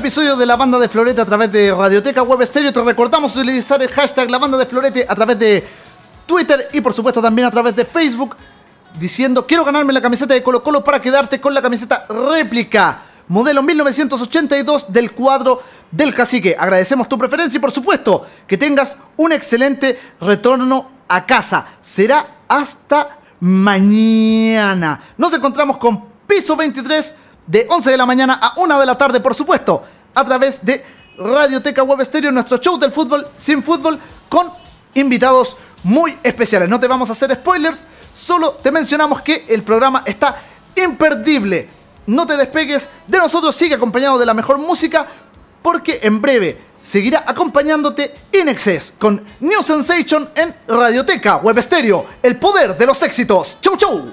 episodio de la banda de Florete a través de Radioteca Web Stereo. Te recordamos utilizar el hashtag la banda de Florete a través de Twitter y por supuesto también a través de Facebook diciendo quiero ganarme la camiseta de Colo Colo para quedarte con la camiseta réplica modelo 1982 del cuadro del cacique. Agradecemos tu preferencia y por supuesto que tengas un excelente retorno a casa. Será hasta mañana. Nos encontramos con piso 23 de 11 de la mañana a 1 de la tarde, por supuesto, a través de Radioteca Web Stereo, nuestro show del fútbol sin fútbol, con invitados muy especiales. No te vamos a hacer spoilers, solo te mencionamos que el programa está imperdible. No te despegues de nosotros, sigue acompañado de la mejor música, porque en breve seguirá acompañándote In Excess con New Sensation en Radioteca Web Stereo, el poder de los éxitos. ¡Chau, chau!